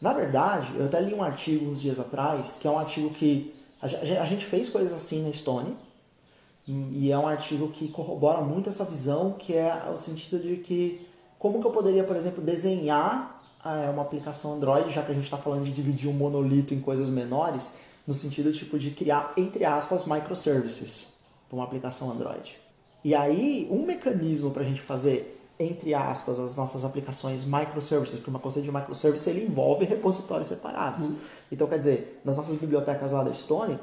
Na verdade, eu até li um artigo uns dias atrás, que é um artigo que a gente fez coisas assim na Stone, e é um artigo que corrobora muito essa visão, que é o sentido de que como que eu poderia, por exemplo, desenhar é, uma aplicação Android, já que a gente está falando de dividir um monolito em coisas menores, no sentido tipo de criar, entre aspas, microservices para uma aplicação Android. E aí, um mecanismo para a gente fazer, entre aspas, as nossas aplicações microservices, porque uma conceito de microservice ele envolve repositórios separados. Uhum. Então, quer dizer, nas nossas bibliotecas lá da Stone,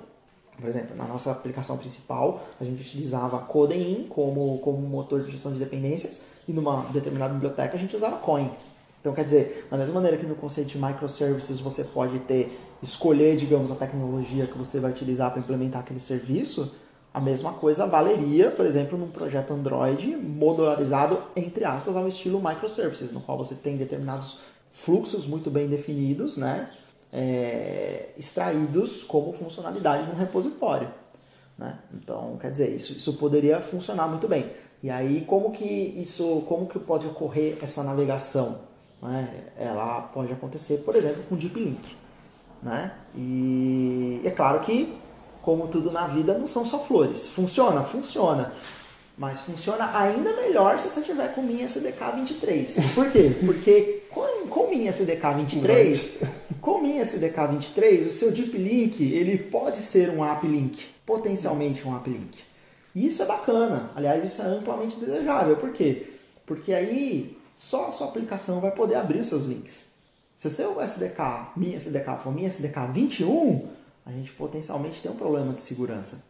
por exemplo, na nossa aplicação principal, a gente utilizava Codein como, como motor de gestão de dependências e numa determinada biblioteca a gente usava Coin. Então, quer dizer, da mesma maneira que no conceito de microservices você pode ter, escolher, digamos, a tecnologia que você vai utilizar para implementar aquele serviço, a mesma coisa valeria, por exemplo, num projeto Android modularizado, entre aspas, ao estilo microservices, no qual você tem determinados fluxos muito bem definidos, né? É, extraídos como funcionalidade num repositório. Né? Então, quer dizer, isso, isso poderia funcionar muito bem. E aí, como que isso, como que pode ocorrer essa navegação? Né? Ela pode acontecer, por exemplo, com Deep Link. Né? E é claro que, como tudo na vida, não são só flores. Funciona? Funciona. Mas funciona ainda melhor se você tiver com minha SDK 23. Por quê? Porque com, com minha SDK 23, com minha SDK 23, o seu Deep Link ele pode ser um App Link, potencialmente um App Link. E isso é bacana. Aliás, isso é amplamente desejável. Por quê? Porque aí só a sua aplicação vai poder abrir os seus links. Se o seu SDK, minha SDK for minha SDK 21, a gente potencialmente tem um problema de segurança.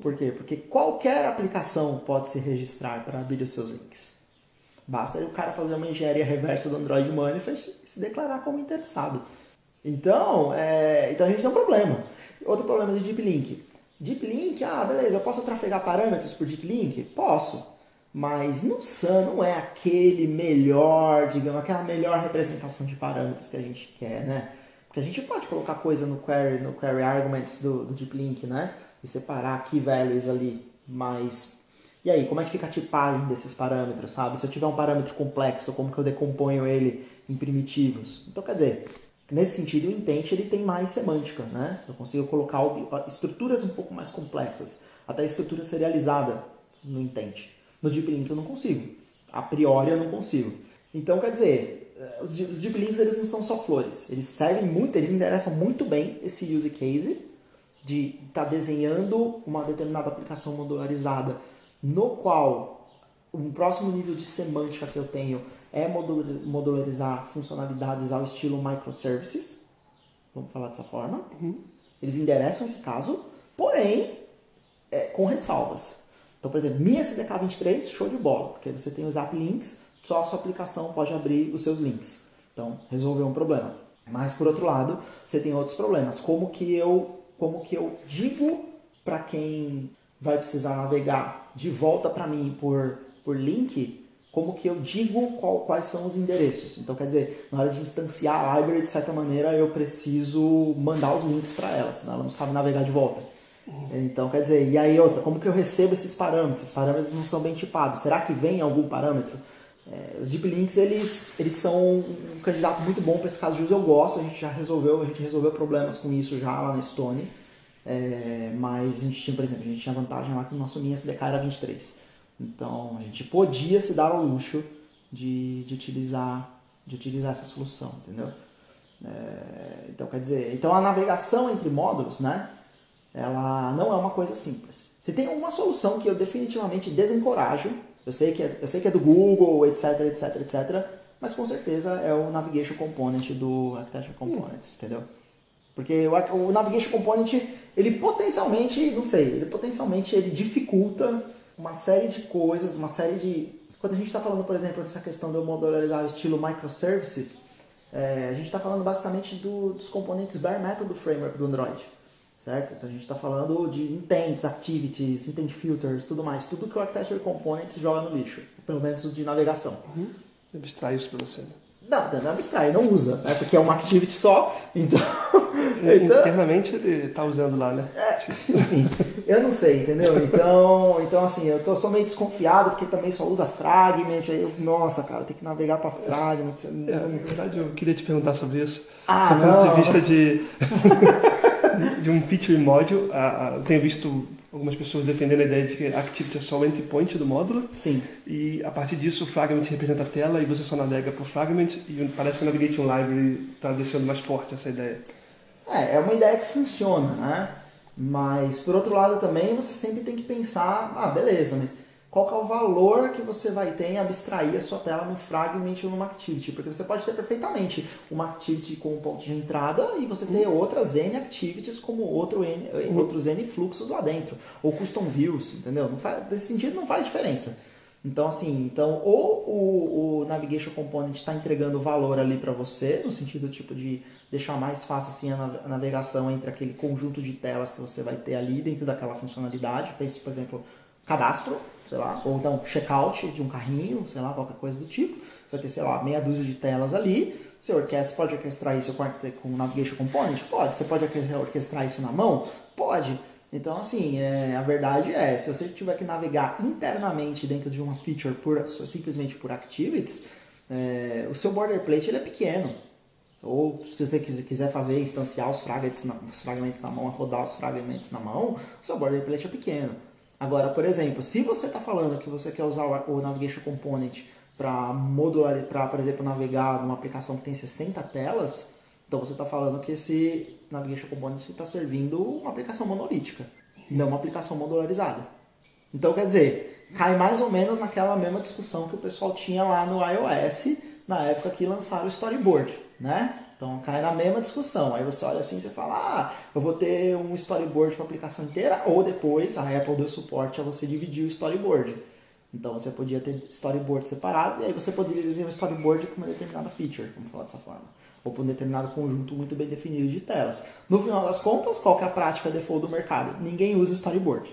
Por quê? Porque qualquer aplicação pode se registrar para abrir os seus links. Basta o cara fazer uma engenharia reversa do Android Manifest e se declarar como interessado. Então, é, então a gente tem um problema. Outro problema de Deep Link. Deep Link, ah, beleza, eu posso trafegar parâmetros por Deep Link? Posso. Mas no SAN não é aquele melhor, digamos, aquela melhor representação de parâmetros que a gente quer, né? Porque a gente pode colocar coisa no query, no query arguments do, do Deep Link, né? E separar key values ali, mas e aí, como é que fica a tipagem desses parâmetros, sabe? Se eu tiver um parâmetro complexo, como que eu decomponho ele em primitivos? Então, quer dizer, nesse sentido, o intent ele tem mais semântica, né? Eu consigo colocar estruturas um pouco mais complexas, até estrutura serializada no intent. No deep link eu não consigo. A priori eu não consigo. Então, quer dizer, eh, os deep links eles não são só flores. Eles servem muito, eles endereçam muito bem esse use case de estar tá desenhando uma determinada aplicação modularizada no qual um próximo nível de semântica que eu tenho é modularizar funcionalidades ao estilo microservices, vamos falar dessa forma. Uhum. Eles endereçam esse caso, porém é, com ressalvas. Então, por exemplo, minha SDK 23, show de bola, porque você tem os app links, só a sua aplicação pode abrir os seus links. Então, resolveu um problema. Mas por outro lado, você tem outros problemas. Como que eu, como que eu digo para quem vai precisar navegar de volta para mim por, por link, como que eu digo qual, quais são os endereços. Então, quer dizer, na hora de instanciar a library, de certa maneira, eu preciso mandar os links para ela, senão ela não sabe navegar de volta. Então, quer dizer, e aí outra, como que eu recebo esses parâmetros? Esses parâmetros não são bem tipados. Será que vem algum parâmetro? É, os deep links, eles, eles são um candidato muito bom para esse caso de uso. Eu gosto, a gente já resolveu, a gente resolveu problemas com isso já lá na Stone. É, mas a gente tinha, por exemplo, a gente tinha vantagem lá que o nosso minha SDK era 23. Então a gente podia se dar ao luxo de, de, utilizar, de utilizar essa solução, entendeu? É, então quer dizer, então a navegação entre módulos, né? Ela não é uma coisa simples. Se tem uma solução que eu definitivamente desencorajo, eu sei que é, eu sei que é do Google, etc, etc, etc, mas com certeza é o Navigation Component do Architecture Components, hum. entendeu? Porque o, o Navigation Component, ele potencialmente, não sei, ele potencialmente ele dificulta uma série de coisas, uma série de... Quando a gente está falando, por exemplo, dessa questão de eu modularizar o estilo microservices, é, a gente está falando basicamente do, dos componentes bare metal do framework do Android, certo? Então a gente está falando de intents, activities, intent filters, tudo mais, tudo que o Architecture Components joga no lixo, pelo menos de navegação. Uhum. Abstrai isso para você. Não, não abstrai, não usa, né? porque é uma activity só, então... [laughs] então internamente ele está usando lá, né? É, enfim, [laughs] eu não sei, entendeu? Então, então assim, eu tô só meio desconfiado, porque também só usa fragment, aí eu, nossa, cara, tem que navegar para fragment. É, na verdade, eu queria te perguntar sobre isso. Ah, Você ponto de vista de, de, [laughs] de um feature module, eu tenho visto algumas pessoas defendendo a ideia de que Activity é só o endpoint do módulo. Sim. E a partir disso o Fragment representa a tela e você só navega por Fragment e parece que o Navigation Library está deixando mais forte essa ideia. É, é uma ideia que funciona, né? Mas por outro lado também você sempre tem que pensar, ah, beleza, mas qual é o valor que você vai ter em abstrair a sua tela no fragment ou numa activity. Porque você pode ter perfeitamente uma activity com um ponto de entrada e você ter uhum. outras N activities como outro N, uhum. outros N fluxos lá dentro. Ou custom views, entendeu? Faz, nesse sentido não faz diferença. Então, assim, então, ou o, o Navigation Component está entregando valor ali para você, no sentido tipo de deixar mais fácil assim a navegação entre aquele conjunto de telas que você vai ter ali dentro daquela funcionalidade. Pense, por exemplo, cadastro, sei lá, ou então checkout de um carrinho, sei lá, qualquer coisa do tipo. Você vai ter, sei lá, meia dúzia de telas ali. Você orquestra, pode orquestrar isso com o Navigation Component? Pode. Você pode orquestrar isso na mão? Pode. Então, assim, é, a verdade é, se você tiver que navegar internamente dentro de uma feature por, simplesmente por activities, é, o seu boilerplate ele é pequeno. Ou se você quiser fazer instanciar os fragments, na, os fragmentos na mão, rodar os fragmentos na mão, o seu boilerplate é pequeno. Agora, por exemplo, se você está falando que você quer usar o Navigation Component para modular, para, por exemplo, navegar numa aplicação que tem 60 telas, então você está falando que esse Navigation Component está servindo uma aplicação monolítica, não uma aplicação modularizada. Então, quer dizer, cai mais ou menos naquela mesma discussão que o pessoal tinha lá no iOS na época que lançaram o storyboard, né? Então cai na mesma discussão. Aí você olha assim e fala, ah, eu vou ter um storyboard para a aplicação inteira, ou depois a Apple deu suporte a você dividir o storyboard. Então você podia ter storyboards separados e aí você poderia desenhar um storyboard para uma determinada feature, vamos falar dessa forma. Ou para um determinado conjunto muito bem definido de telas. No final das contas, qual é a prática default do mercado? Ninguém usa storyboard.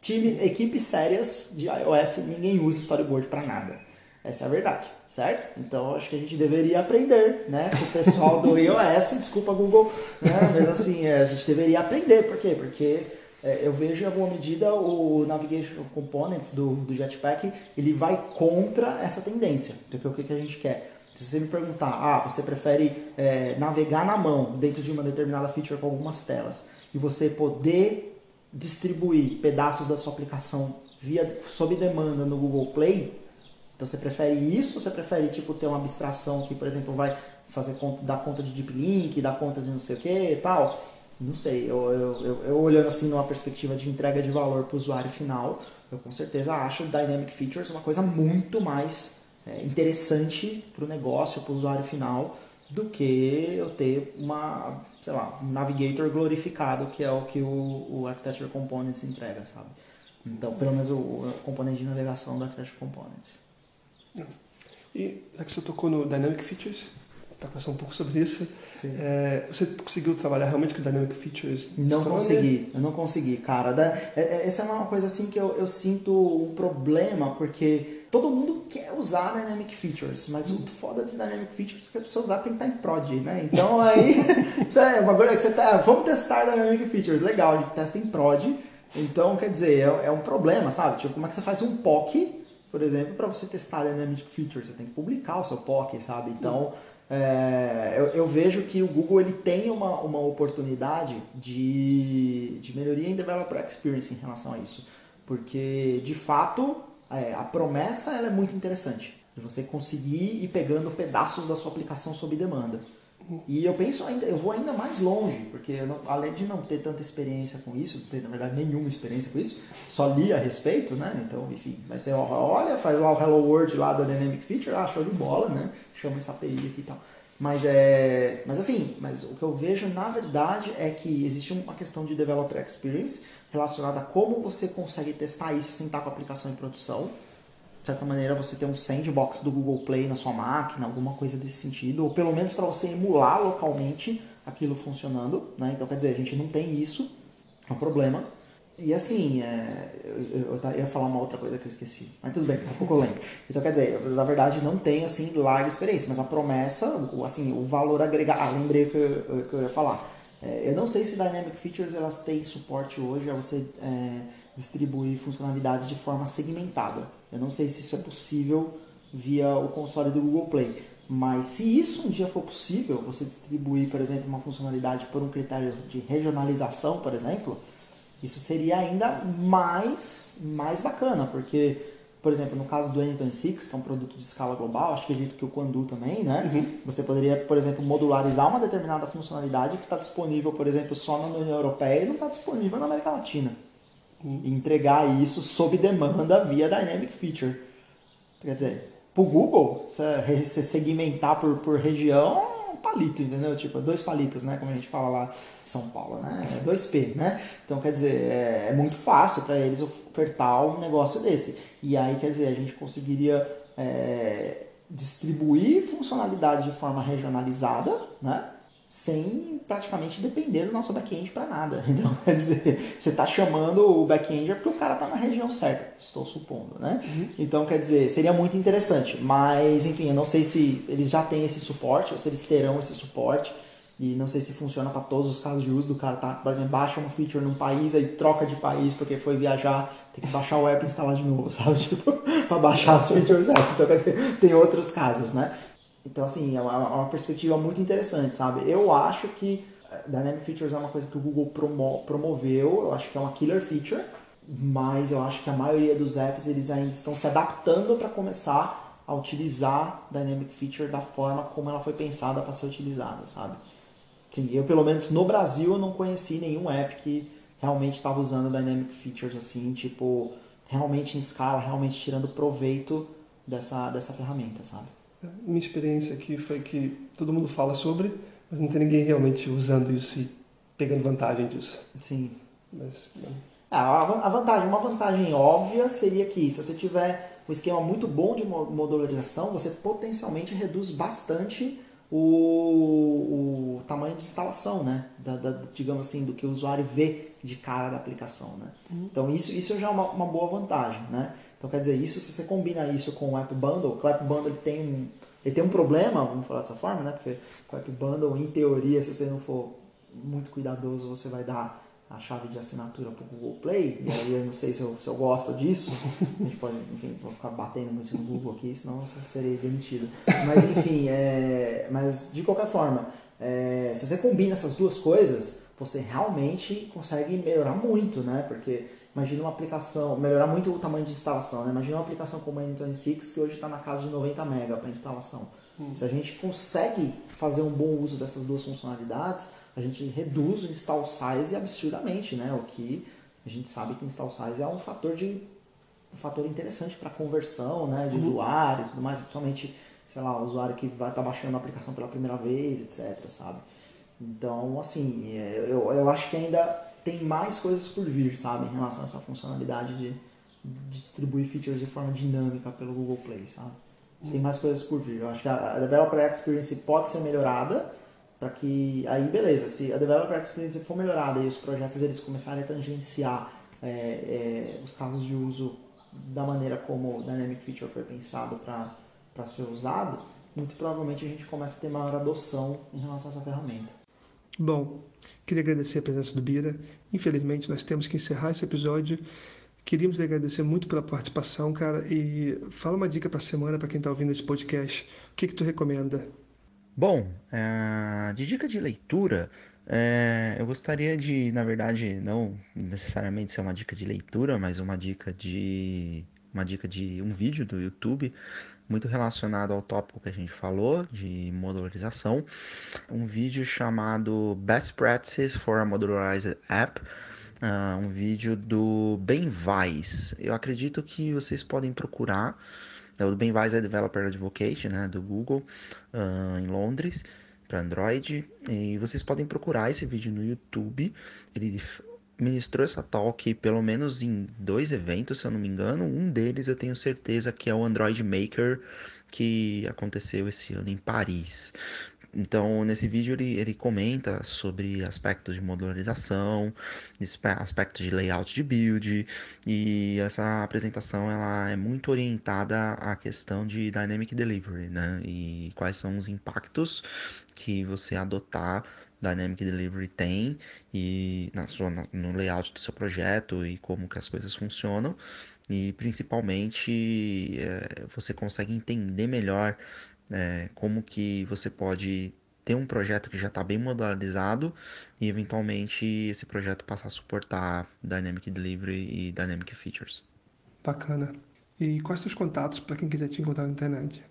Time, equipes sérias de iOS, ninguém usa storyboard para nada. Essa é a verdade, certo? Então acho que a gente deveria aprender, né? Com o pessoal do iOS, [laughs] desculpa Google, né? Mas assim, é, a gente deveria aprender. Por quê? Porque é, eu vejo em alguma medida o Navigation Components do, do Jetpack, ele vai contra essa tendência. Porque o que, que a gente quer? Se você me perguntar, ah, você prefere é, navegar na mão dentro de uma determinada feature com algumas telas e você poder distribuir pedaços da sua aplicação via sob demanda no Google Play, então você prefere isso ou você prefere tipo ter uma abstração que, por exemplo, vai fazer dar conta de deep link, dar conta de não sei o que e tal? Não sei, eu, eu, eu, eu, olhando assim numa perspectiva de entrega de valor para o usuário final, eu com certeza acho Dynamic Features uma coisa muito mais interessante para o negócio, para o usuário final, do que eu ter uma, sei lá, um navigator glorificado, que é o que o, o Architecture Components entrega, sabe? Então, pelo menos o, o componente de navegação do Architecture Components. E já que você tocou no Dynamic Features, está conversando um pouco sobre isso. É, você conseguiu trabalhar realmente com Dynamic Features? Não consegui, eu não consegui, cara. É, é, essa é uma coisa assim que eu, eu sinto um problema, porque todo mundo quer usar Dynamic Features, mas o foda de Dynamic Features é que a pessoa usar tem que estar em prod, né? Então [laughs] aí, é uma coisa que você tá, vamos testar Dynamic Features, legal, a gente testa em prod. Então, quer dizer, é, é um problema, sabe? Tipo, como é que você faz um POC por exemplo, para você testar Dynamic Features, você tem que publicar o seu POC, sabe? Então, é, eu, eu, vejo que o Google ele tem uma, uma oportunidade de, de melhoria em Developer Experience em relação a isso. Porque, de fato, é, a promessa ela é muito interessante. De você conseguir ir pegando pedaços da sua aplicação sob demanda. E eu penso ainda, eu vou ainda mais longe, porque não, além de não ter tanta experiência com isso, não ter na verdade nenhuma experiência com isso, só li a respeito, né? Então, enfim, vai ser, olha, faz lá o Hello World lá da Dynamic Feature, ah, show de bola, né? Chama essa API aqui e tal. Mas é, mas assim, mas o que eu vejo na verdade é que existe uma questão de developer experience relacionada a como você consegue testar isso sem estar com a aplicação em produção de certa maneira, você ter um sandbox do Google Play na sua máquina, alguma coisa desse sentido, ou pelo menos para você emular localmente aquilo funcionando. Né? Então, quer dizer, a gente não tem isso, é um problema. E assim, é, eu, eu, ia falar uma outra coisa que eu esqueci, mas tudo bem, daqui a pouco eu lembro. [laughs] Então, quer dizer, eu, na verdade não tenho assim larga experiência, mas a promessa, o, assim, o valor agregado. Ah, lembrei o que eu, que eu ia falar. É, eu não sei se Dynamic Features elas têm suporte hoje a você é, distribuir funcionalidades de forma segmentada. Eu não sei se isso é possível via o console do Google Play. Mas se isso um dia for possível, você distribuir, por exemplo, uma funcionalidade por um critério de regionalização, por exemplo, isso seria ainda mais, mais bacana, porque, por exemplo, no caso do N26, que é um produto de escala global, acho que acredito que o Quandu também, né? Uhum. Você poderia, por exemplo, modularizar uma determinada funcionalidade que está disponível, por exemplo, só na União Europeia e não está disponível na América Latina entregar isso sob demanda via Dynamic Feature. Quer dizer, para o Google, você segmentar por, por região palito, entendeu? Tipo, dois palitos, né? Como a gente fala lá em São Paulo, né? É 2P, né? Então, quer dizer, é, é muito fácil para eles ofertar um negócio desse. E aí, quer dizer, a gente conseguiria é, distribuir funcionalidades de forma regionalizada, né? Sem praticamente depender do nosso back-end para nada. [laughs] Então, quer dizer, você está chamando o back-end é porque o cara está na região certa, estou supondo, né? Uhum. Então, quer dizer, seria muito interessante, mas enfim, eu não sei se eles já têm esse suporte ou se eles terão esse suporte. E não sei se funciona para todos os casos de uso do cara, tá? Por exemplo, baixa uma feature num país, aí troca de país porque foi viajar, tem que baixar o app e instalar de novo, [laughs] sabe? Tipo, para baixar as features antes. Então, quer dizer, tem outros casos, né? Então, assim, é uma, é uma perspectiva muito interessante, sabe? Eu acho que eh, Dynamic Features é uma coisa que o Google promo promoveu, eu acho que é uma killer feature, mas eu acho que a maioria dos apps eles ainda estão se adaptando para começar a utilizar Dynamic Feature da forma como ela foi pensada para ser utilizada, sabe? Sim, eu pelo menos no Brasil eu não conheci nenhum app que realmente estava usando Dynamic Features assim, tipo, realmente em escala, realmente tirando proveito dessa, dessa ferramenta, sabe? Minha experiência aqui foi que todo mundo fala sobre, mas não tem ninguém realmente usando isso e pegando vantagem disso. Sim. Mas, ah, a vantagem, uma vantagem óbvia seria que se você tiver um esquema muito bom de modularização, você potencialmente reduz bastante o, o tamanho de instalação, né? Da, da, digamos assim, do que o usuário vê de cara da aplicação, né? Uhum. Então isso, isso já é uma, uma boa vantagem, né? Então quer dizer, isso se você combina isso com o App Bundle, o App Bundle ele tem um, ele tem um problema, vamos falar dessa forma, né? Porque o App Bundle, em teoria, se você não for muito cuidadoso, você vai dar a chave de assinatura para o Google Play, e aí eu não sei se eu, se eu gosto disso, a gente pode, enfim, vou ficar batendo muito no Google aqui, senão eu serei demitido. Mas enfim, é, mas de qualquer forma, é, se você combina essas duas coisas, você realmente consegue melhorar muito, né? Porque imagina uma aplicação, melhorar muito o tamanho de instalação, né? Imagina uma aplicação como a N26 que hoje está na casa de 90 MB para instalação. Hum. Se a gente consegue fazer um bom uso dessas duas funcionalidades, a gente reduz o install size absurdamente, né? O que a gente sabe que install size é um fator de um fator interessante para conversão, né, de uhum. usuários, tudo mais, principalmente, sei lá, o usuário que vai estar tá baixando a aplicação pela primeira vez, etc, sabe? Então, assim, é, eu, eu acho que ainda tem mais coisas por vir, sabe, em relação a essa funcionalidade de, de distribuir features de forma dinâmica pelo Google Play, sabe? Tem mais coisas por vir. Eu acho que a Developer Experience pode ser melhorada, para que aí beleza se a developer experience for melhorada e os projetos eles começarem a tangenciar é, é, os casos de uso da maneira como o dynamic feature foi pensado para ser usado muito provavelmente a gente começa a ter maior adoção em relação a essa ferramenta bom queria agradecer a presença do Bira infelizmente nós temos que encerrar esse episódio Queríamos lhe agradecer muito pela participação, cara, e fala uma dica para a semana para quem está ouvindo esse podcast. O que que tu recomenda? Bom, é, de dica de leitura, é, eu gostaria de, na verdade, não necessariamente ser uma dica de leitura, mas uma dica de uma dica de um vídeo do YouTube muito relacionado ao tópico que a gente falou de modularização, um vídeo chamado Best Practices for a Modularized App, uh, um vídeo do Ben Weiss. Eu acredito que vocês podem procurar é, o Ben Weiss é Developer Advocate, né, do Google, uh, em Londres, para Android. E vocês podem procurar esse vídeo no YouTube. Ele ministrou essa talk pelo menos em dois eventos, se eu não me engano. Um deles eu tenho certeza que é o Android Maker, que aconteceu esse ano em Paris. Então, nesse vídeo ele, ele comenta sobre aspectos de modularização, aspectos de layout de build, e essa apresentação ela é muito orientada à questão de Dynamic Delivery, né? E quais são os impactos que você adotar Dynamic Delivery tem e na sua, no layout do seu projeto e como que as coisas funcionam e principalmente é, você consegue entender melhor é, como que você pode ter um projeto que já está bem modularizado e eventualmente esse projeto passar a suportar Dynamic Delivery e Dynamic Features. Bacana. E quais os contatos para quem quiser te encontrar na internet?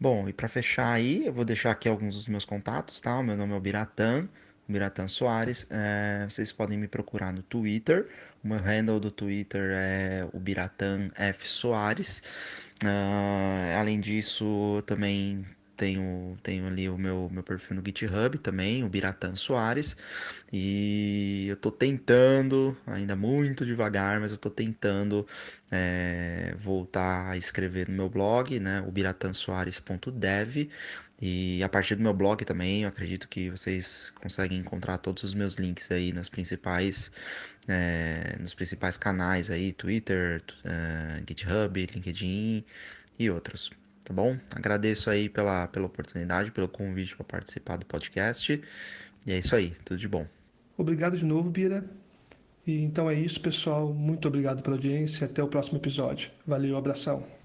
Bom, e para fechar aí, eu vou deixar aqui alguns dos meus contatos, tá? O meu nome é Biratan, Biratan Soares. É, vocês podem me procurar no Twitter. O meu handle do Twitter é o Biratan F Soares. Uh, além disso, também tenho, tenho ali o meu, meu perfil no GitHub também, o Biratan Soares. E eu tô tentando, ainda muito devagar, mas eu tô tentando é, voltar a escrever no meu blog, né, o biratansoares.dev. E a partir do meu blog também, eu acredito que vocês conseguem encontrar todos os meus links aí nas principais, é, nos principais canais aí, Twitter, uh, GitHub, LinkedIn e outros. Tá bom? Agradeço aí pela, pela oportunidade, pelo convite para participar do podcast. E é isso aí, tudo de bom. Obrigado de novo, Bira. E então é isso, pessoal. Muito obrigado pela audiência. Até o próximo episódio. Valeu, abração.